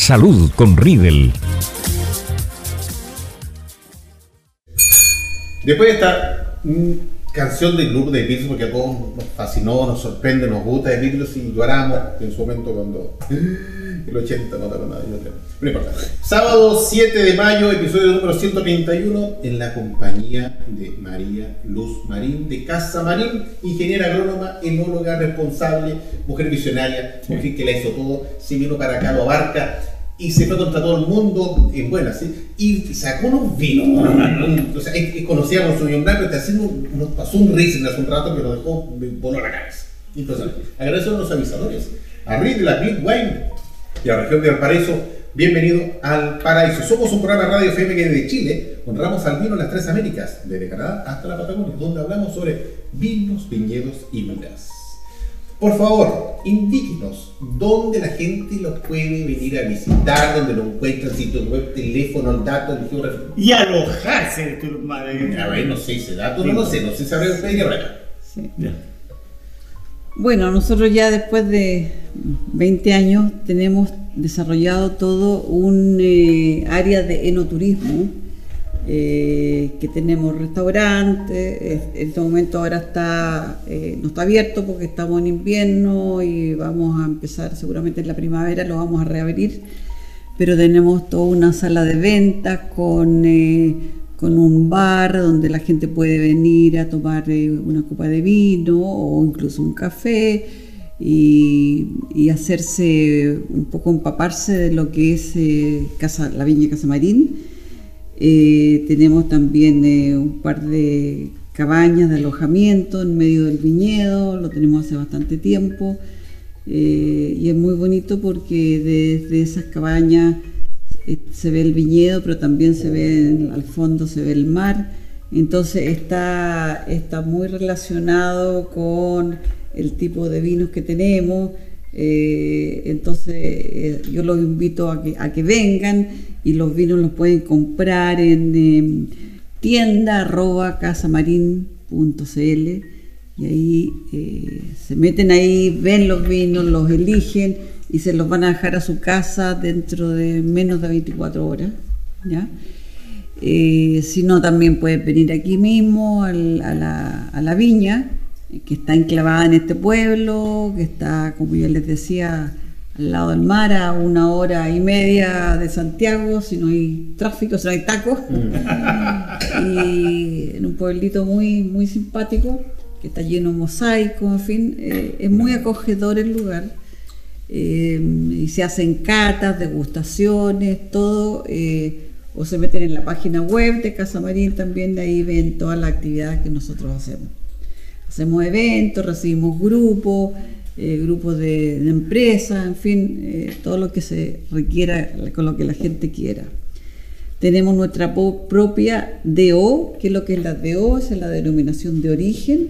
Salud con Riedel. Después de esta mm, canción del grupo de Beatles, porque a todos nos fascinó, nos sorprende, nos gusta de Beatles y lloramos en su momento cuando *laughs* el 80 no te nada, yo creo. No importa. Sábado 7 de mayo, episodio número 131, en la compañía de María Luz Marín, de Casa Marín, ingeniera agrónoma, enóloga responsable, mujer visionaria, mujer que la hizo todo, se vino para acá, lo abarca y se fue contra todo el mundo en buenas, ¿sí? Y sacó unos vinos. o sea, por su vino blanco, está haciendo, nos pasó un Riesling hace un rato que nos dejó, voló la cabeza. Impresionante. Agradezco a los avisadores, a Riz de la Big Wine y a la región de Valparaíso. Bienvenido al Paraíso. Somos un programa de radio FM que desde Chile honramos al vino en las tres Américas, desde Canadá hasta la Patagonia, donde hablamos sobre vinos, viñedos y mulas. Por favor, indíquenos dónde la gente los puede venir a visitar, dónde lo encuentran, sitio web, teléfono, el dato, el geografía. Y alojarse de tu madre. A ver, no sé ese dato, no lo sé, no sé si habrá usted que hablar. Sí. Ya. Bueno, nosotros ya después de 20 años tenemos desarrollado todo un eh, área de enoturismo, eh, que tenemos restaurantes, en este momento ahora está, eh, no está abierto porque estamos en invierno y vamos a empezar seguramente en la primavera, lo vamos a reabrir, pero tenemos toda una sala de ventas con, eh, con un bar donde la gente puede venir a tomar una copa de vino o incluso un café. y, y hacerse un poco empaparse de lo que es eh, casa, la viña Casamarín. Eh, tenemos también eh, un par de cabañas de alojamiento en medio del viñedo, lo tenemos hace bastante tiempo eh, y es muy bonito porque desde esas cabañas se ve el viñedo, pero también se ve al fondo se ve el mar. Entonces está, está muy relacionado con el tipo de vinos que tenemos. Entonces yo los invito a que, a que vengan y los vinos los pueden comprar en eh, tienda arroba y ahí eh, se meten ahí, ven los vinos, los eligen y se los van a dejar a su casa dentro de menos de 24 horas. ¿ya? Eh, si no, también pueden venir aquí mismo a, la, viña, eh, que está enclavada en este pueblo, que está, como yo les decía, al lado del mar, a una hora y media de Santiago, si no hay tráfico, si no hay tacos. *laughs* y en un pueblito muy, muy simpático, que está lleno de mosaicos, en fin, eh, es muy acogedor el lugar. Eh, y se hacen catas, degustaciones, todo, eh, o se meten en la página web de Casa Marín también, de ahí ven todas las actividades que nosotros hacemos. Hacemos eventos, recibimos grupos, eh, grupos de, de empresas, en fin, eh, todo lo que se requiera, con lo que la gente quiera. Tenemos nuestra propia DO, que es lo que es la DO, es la denominación de origen,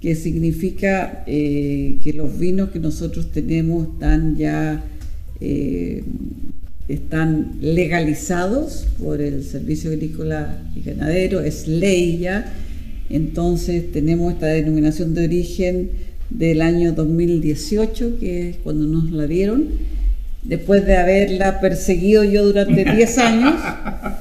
que significa eh, que los vinos que nosotros tenemos están ya están legalizados por el Servicio Agrícola y Ganadero, es ley ya. Entonces tenemos esta denominación de origen del año 2018, que es cuando nos la dieron, después de haberla perseguido yo durante 10 años,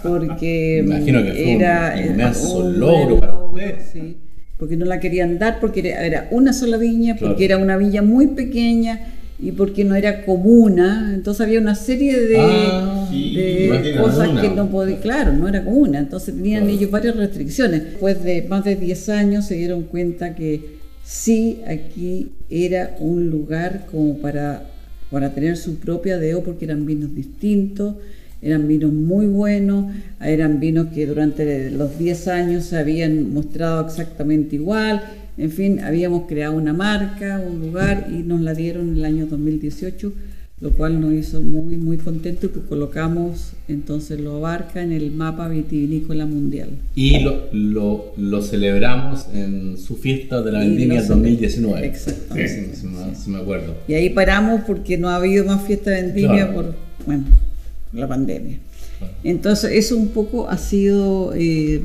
porque *laughs* imagino que fue un era inmenso un logro para ustedes. sí, porque no la querían dar, porque era, era una sola viña, porque Claro. era una viña muy pequeña y porque no era comuna, entonces había una serie de, Ah, sí, de cosas que no podían, claro, no era comuna, entonces tenían Claro. ellos varias restricciones. Después de más de 10 años se dieron cuenta que sí, aquí era un lugar como para, para tener su propia DO porque eran vinos distintos, eran vinos muy buenos, eran vinos que durante los 10 años se habían mostrado exactamente igual, en fin, habíamos creado una marca, un lugar y nos la dieron en el año 2018, lo cual nos hizo muy, muy contentos y pues colocamos, entonces lo abarca en el mapa vitivinícola mundial. Y lo, lo, lo celebramos en su fiesta de la vendimia lo 2019. Exactamente. Sí, sí, me, sí me acuerdo. Y ahí paramos porque no ha habido más fiesta de vendimia Claro. por, bueno, la pandemia. Entonces, eso un poco ha sido eh,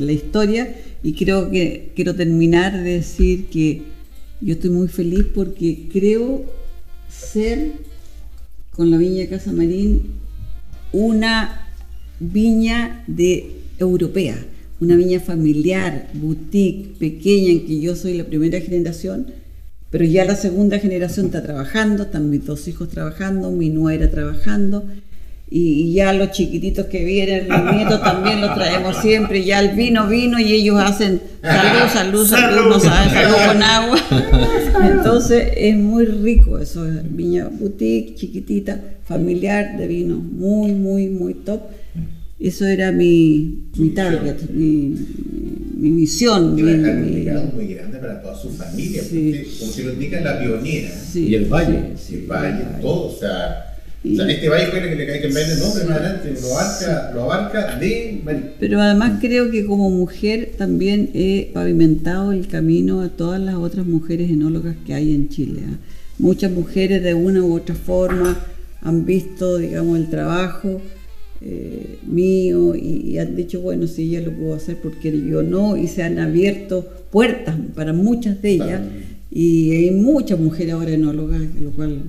la historia y creo que quiero terminar de decir que yo estoy muy feliz porque creo ser con la viña Casa Marín una viña de europea, una viña familiar, boutique, pequeña, en que yo soy la primera generación, pero ya la segunda generación está trabajando, están mis dos hijos trabajando, mi nuera trabajando, y, y ya los chiquititos que vienen, los *laughs* nietos también los traemos siempre, ya el vino, vino, y ellos hacen salud, *laughs* salud, salud, no saben, salud con *laughs* agua. Entonces es muy rico eso, viña boutique, chiquitita, familiar, de vino, muy, muy, muy top. Eso era mi, mi target, mi, mi visión. Y mi- un legado muy grande para toda su familia, Sí. porque, como se lo indica, la pionera. sí, Y el valle. sí, el sí, valle, el todo, o sea, O sea, este puede que le caiga el nombre más adelante, lo abarca, lo abarca de Marín. Pero además creo que como mujer también he pavimentado el camino a todas las otras mujeres enólogas que hay en Chile. ¿ah? Muchas mujeres de una u otra forma han visto, digamos, el trabajo eh, mío y, y han dicho, bueno, si ella lo pudo hacer, porque yo no? Y se han abierto puertas para muchas de ellas. Y hay muchas mujeres ahora enólogas, lo cual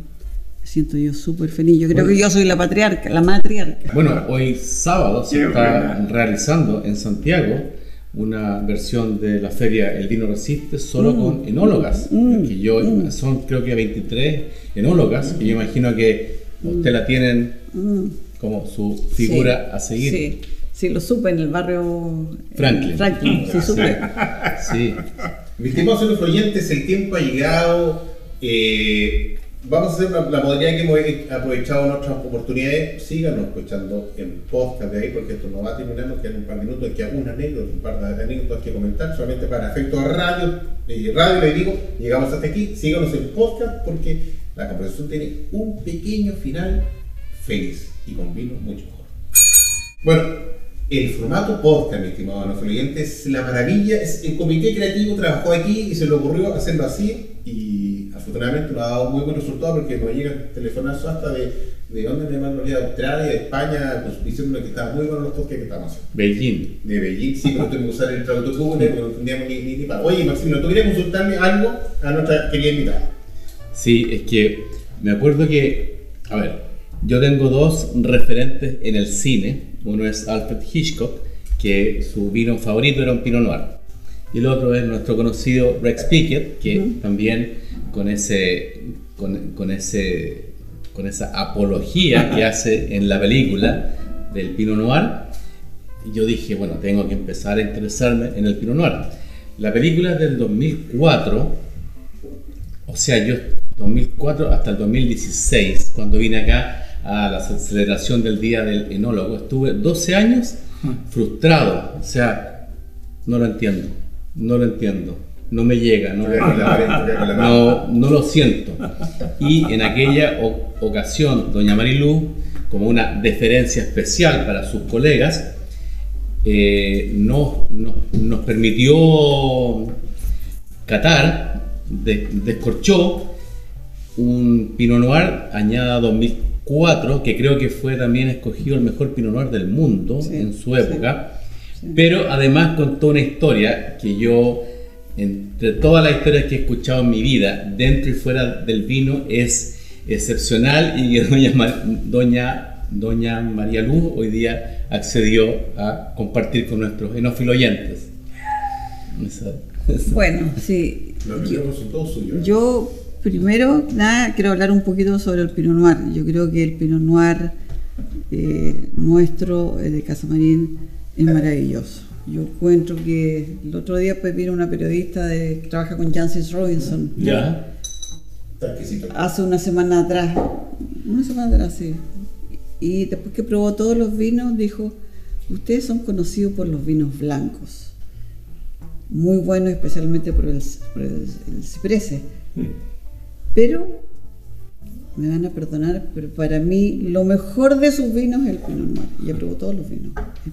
siento yo súper feliz. Yo creo que yo soy la patriarca, la matriarca. Bueno, hoy sábado se Qué está buena. realizando en Santiago una versión de la feria El Vino Resiste solo Mm. con enólogas. que yo, Son creo que 23 enólogas que yo imagino que usted la tienen Mm. como su figura Sí, a seguir. Sí, sí, lo supe en el barrio eh, Franklin. Franklin, sí, supe. Sí. Mis estimados los oyentes, el tiempo ha llegado eh, vamos a hacer la, la que hemos aprovechado en otras oportunidades. Síganos escuchando en podcast de ahí, porque esto no va a terminar, nos quedan un par de minutos, queda una anécdota, un par de anécdotas que comentar, solamente para efectos radio. Radio, le digo, llegamos hasta aquí. Síganos en podcast, porque la conversación tiene un pequeño final feliz y con vino mucho mejor. Bueno, el formato podcast, mi estimado no oyente, es la maravilla. El comité creativo trabajó aquí y se le ocurrió hacerlo así afortunadamente nos ha dado muy buen resultado porque nos llegan telefonazos hasta de, de dónde me mandan de Australia, de España, pues, diciéndome que estaban muy buenos los podcasts que estamos haciendo. Beijing. De Beijing, sí, pero tengo que usar el traductor Google, no entendíamos ni, ni, ni para. Oye, Maximo, ¿tú querías consultarme algo a nuestra querida invitada? Sí, es que me acuerdo que, a ver, yo tengo dos referentes en el cine. Uno es Alfred Hitchcock, que su vino favorito era un Pinot Noir. Y el otro es nuestro conocido Rex Pickett, que también con ese, con, con ese, con esa apología que hace en la película del Pinot Noir, yo dije, bueno, tengo que empezar a interesarme en el Pinot Noir. La película es del 2004, o sea, yo 2004 hasta el 2016, cuando vine acá a la celebración del Día del Enólogo, estuve 12 años frustrado, o sea, no lo entiendo, no lo entiendo, no me llega, no, no, no lo siento. Y en aquella ocasión, doña Marilú, como una deferencia especial para sus colegas, eh, nos, nos- nos permitió catar, de- descorchó un Pinot Noir añada 2004, que creo que fue también escogido el mejor Pinot Noir del mundo Sí, en su sí, época. sí. Pero además contó una historia que yo, entre todas las historias que he escuchado en mi vida, dentro y fuera del vino, es excepcional y que *laughs* doña, doña, doña María Luz hoy día accedió a compartir con nuestros enófilo oyentes. Bueno, sí. Los Yo, primero, nada, quiero hablar un poquito sobre el Pinot Noir. Yo creo que el Pinot Noir eh, nuestro eh, de Casa Marín es maravilloso. Yo encuentro que el otro día pues vino una periodista de, que trabaja con Jancis Robinson. ¿Ya? Hace una semana atrás, una semana atrás, sí. Y después que probó todos los vinos, dijo, ustedes son conocidos por los vinos blancos. Muy buenos, especialmente por el, por el, el ciprese. Pero, me van a perdonar, pero para mí lo mejor de sus vinos es el Pinot Noir. Ya probó todos los vinos.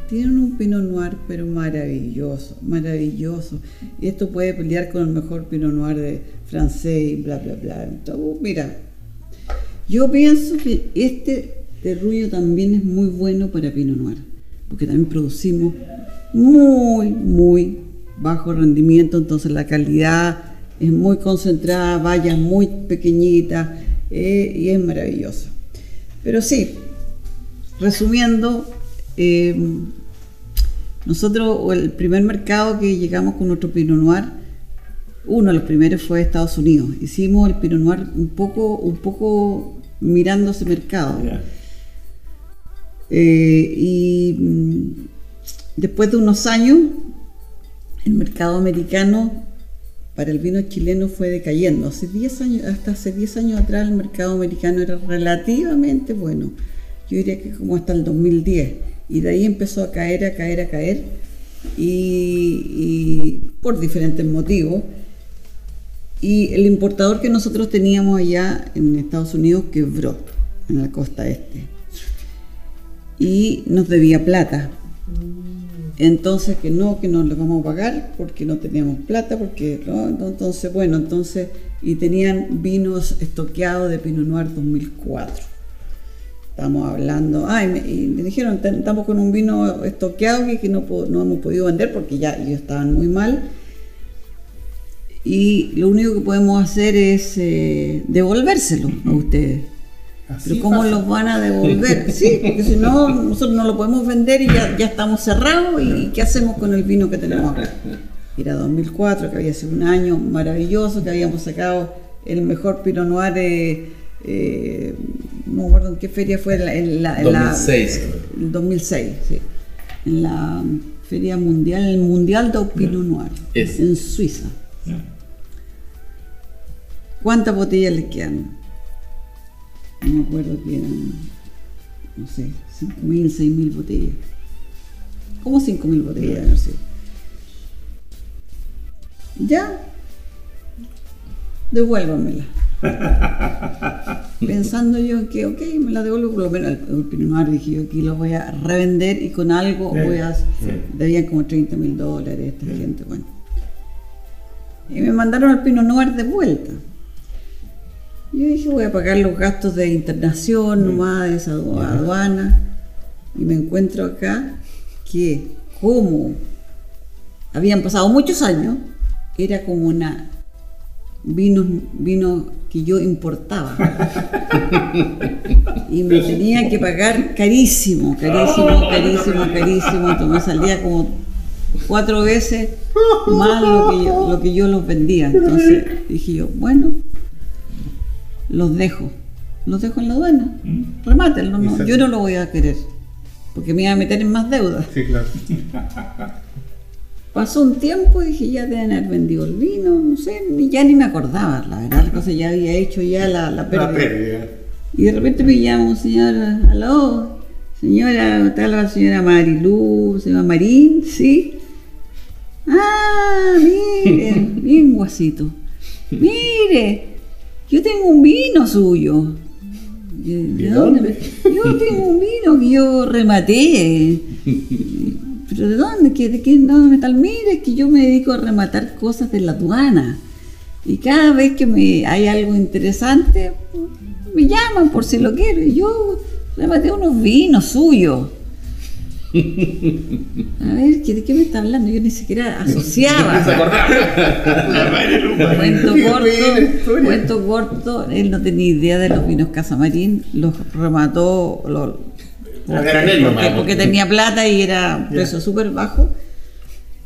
Tienen un Pinot Noir, pero maravilloso, maravilloso. Esto puede pelear con el mejor Pinot Noir de francés y bla, bla, bla. Entonces, mira, yo pienso que este terruño también es muy bueno para Pinot Noir, porque también producimos muy, muy bajo rendimiento, entonces la calidad es muy concentrada, vallas muy pequeñitas eh, y es maravilloso. Pero sí, resumiendo, eh, nosotros el primer mercado que llegamos con nuestro Pinot Noir, uno de los primeros fue Estados Unidos. Hicimos el Pinot Noir un poco, un poco mirando ese mercado. Eh, y mm, después de unos años, el mercado americano para el vino chileno fue decayendo. Hace 10 años, hasta hace 10 años atrás el mercado americano era relativamente bueno. Yo diría que como hasta el 2010. Y de ahí empezó a caer, a caer, a caer. Y, y por diferentes motivos. Y el importador que nosotros teníamos allá en Estados Unidos quebró en la costa este. Y nos debía plata. Entonces que no, que no le vamos a pagar porque no teníamos plata, porque no, entonces bueno, entonces y tenían vinos estoqueados de Pinot Noir 2004. Estamos hablando, ay, me, y me dijeron, "Ten- estamos con un vino estoqueado que, que no hemos podido vender porque ya ellos estaban muy mal. Y lo único que podemos hacer es eh, devolvérselo a ustedes. Así Pero ¿cómo pasa. los van a devolver? *laughs* Sí, porque si no, nosotros no lo podemos vender y ya, ya estamos cerrados. ¿Y qué hacemos con el vino que tenemos acá? Era 2004, que había sido un año maravilloso, que habíamos sacado el mejor Pinot Noir, eh, eh, no me acuerdo en qué feria fue, en la, en la- en la- 2006. el 2006, sí. En la feria mundial, el Mundial de Pinot Noir, Es. en Suiza. ¿Cuántas botellas les quedan? No me acuerdo que eran, no sé, 5.000, 6.000 botellas. ¿Cómo 5.000 botellas? No sé. Ya, devuélvamela. *laughs* Pensando yo que, ok, me la devuelvo por lo menos Pinot Noir, dije yo, aquí lo voy a revender y con algo voy a... Debían como 30 mil dólares esta gente, bueno. Y me mandaron el Pinot Noir de vuelta. Yo dije, voy a pagar los gastos de internación, nomás, de esa adu- aduana. Y me encuentro acá que, como habían pasado muchos años, era como una vino, vino que yo importaba. *laughs* y me tenía que pagar carísimo, carísimo, carísimo, carísimo. Entonces me salía como cuatro veces más lo que yo, lo que yo los vendía. Entonces dije yo, bueno, los dejo. Los dejo en la aduana. Remátenlo, no, yo no lo voy a querer. Porque me iba a meter en más deuda. Sí, claro. *laughs* Pasó un tiempo y dije, ya deben haber vendido el vino, no sé, ni, ya ni me acordaba, la verdad, la cosa ya había hecho ya la, la pérdida. La pérdida. Y de repente me llama un señor, aló, señora, tal la señora Marilú, se llama Marín, sí. Ah, mire, *laughs* bien guasito. Mire, yo tengo un vino suyo. ¿De, de dónde? Yo tengo un vino que yo rematé. ¿Pero de dónde? ¿Qué, ¿De qué? ¿Dónde me tal? Mire, es que yo me dedico a rematar cosas de la aduana. Y cada vez que me hay algo interesante, me llaman por si lo quiero. Y yo rematé unos vinos suyos. A ver, ¿qué- ¿de qué me está hablando? Yo ni siquiera asociaba. cuento corto, cuento corto, él no tenía idea de los vinos Casamarín, los remató los- porque, tenía plata y era precio súper bajo.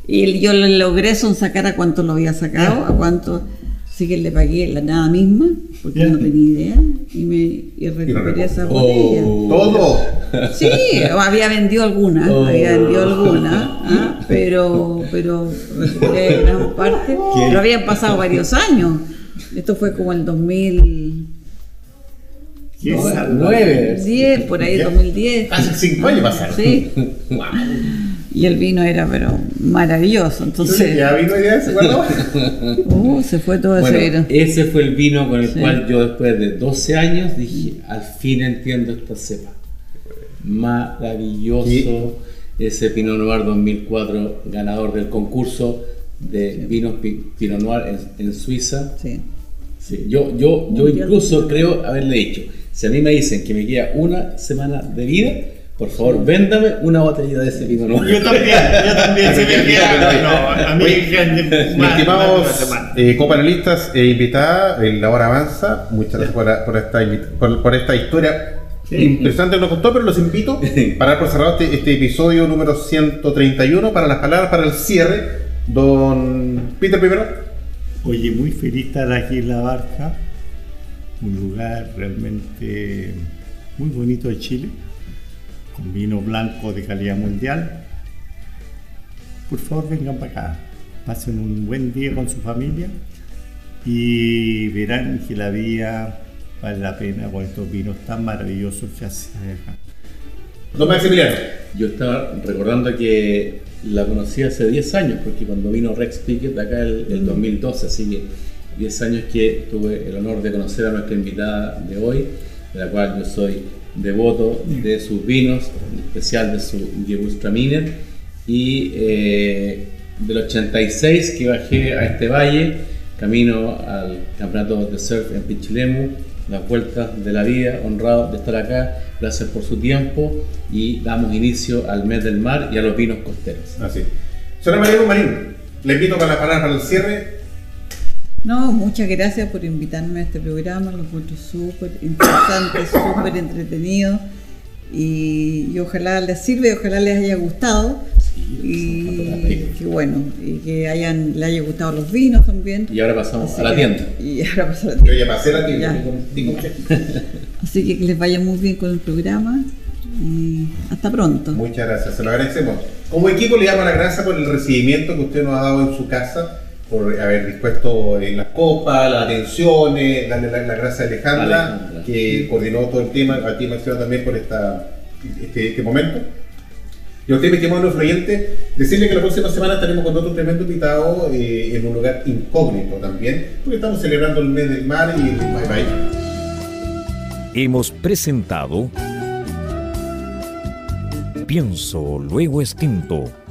Y yo le logré son sacar a cuánto lo había sacado, a cuánto. Así que le pagué la nada misma, porque no tenía idea, y, me, y recuperé esa botella. Todo. Sí, había vendido algunas, Oh. había vendido algunas, ¿ah? pero, pero recuperé gran parte. Pero habían pasado varios años. Esto fue como el 2010, ¿Qué salva? Nueve. por ahí 2010. Hace cinco años pasaron. Sí. Y el vino era pero maravilloso. Entonces, ¿Ya vino idea? ¿Se guardó? *laughs* uh, se fue todo Bueno, ese vino. ese fue el vino con el Sí. cual yo después de 12 años dije, al fin entiendo esta cepa. Maravilloso ese Pinot Noir 2004, ganador del concurso de vinos Pi- Pinot Noir en, en Suiza. Sí. Sí, yo, yo, yo incluso creo haberle dicho, si a mí me dicen que me queda una semana de vida, por favor, véndame una botellita de ese Noir. Yo también, yo también. *laughs* Se me queda, no, a mí Oye, más- más estimados eh, copanelistas e invitadas, eh, la hora avanza. Muchas gracias por, por esta, invita- por, por esta historia impresionante que nos contó, pero los invito *laughs* para dar por cerrado este, este episodio número 131 para las palabras para el cierre. Don Peter primero. Oye, muy feliz estar aquí en La Barca, un lugar realmente muy bonito de Chile, vino blanco de calidad mundial. Por favor, vengan para acá, pasen un buen día con su familia y verán que la vida vale la pena con estos vinos tan maravillosos que hace acá. Don Maximiliano. Yo estaba recordando que la conocí hace 10 años, porque cuando vino Rex Pickett acá el, el 2012, así que 10 años que tuve el honor de conocer a nuestra invitada de hoy, de la cual yo soy devoto de sus vinos, en especial de su Gewürztraminer, y eh, del 86 que bajé a este valle, camino al campeonato de surf en Pichilemu, las vueltas de la vida, honrado de estar acá, gracias por su tiempo y damos inicio al mes del mar y a los vinos costeros. Así. Señora María Marín, le invito para palabras para el cierre. No, muchas gracias por invitarme a este programa, lo encuentro súper interesante, *coughs* súper entretenido y, y ojalá les sirva y ojalá les haya gustado y que bueno, y que hayan, le haya gustado los vinos también. Y ahora pasamos Así a la que- tienda. Y ahora pasamos a la Yo tienda. ya pasé la tienda. Ya. *laughs* Así que que les vaya muy bien con el programa y hasta pronto. Muchas gracias, se lo agradecemos. Como equipo le damos las gracias por el recibimiento que usted nos ha dado en su casa, por haber dispuesto en las copas, las atenciones, darle la, la gracias a Alejandra, Alejandra. que coordinó todo el tema, a ti Marcelo también por esta, este, este momento. Y a usted, mi estimado oyente, decirle que la próxima semana estaremos con otro tremendo invitado eh, en un lugar incógnito también, porque estamos celebrando el mes del mar y bye bye. Hemos presentado Pienso, luego extinto.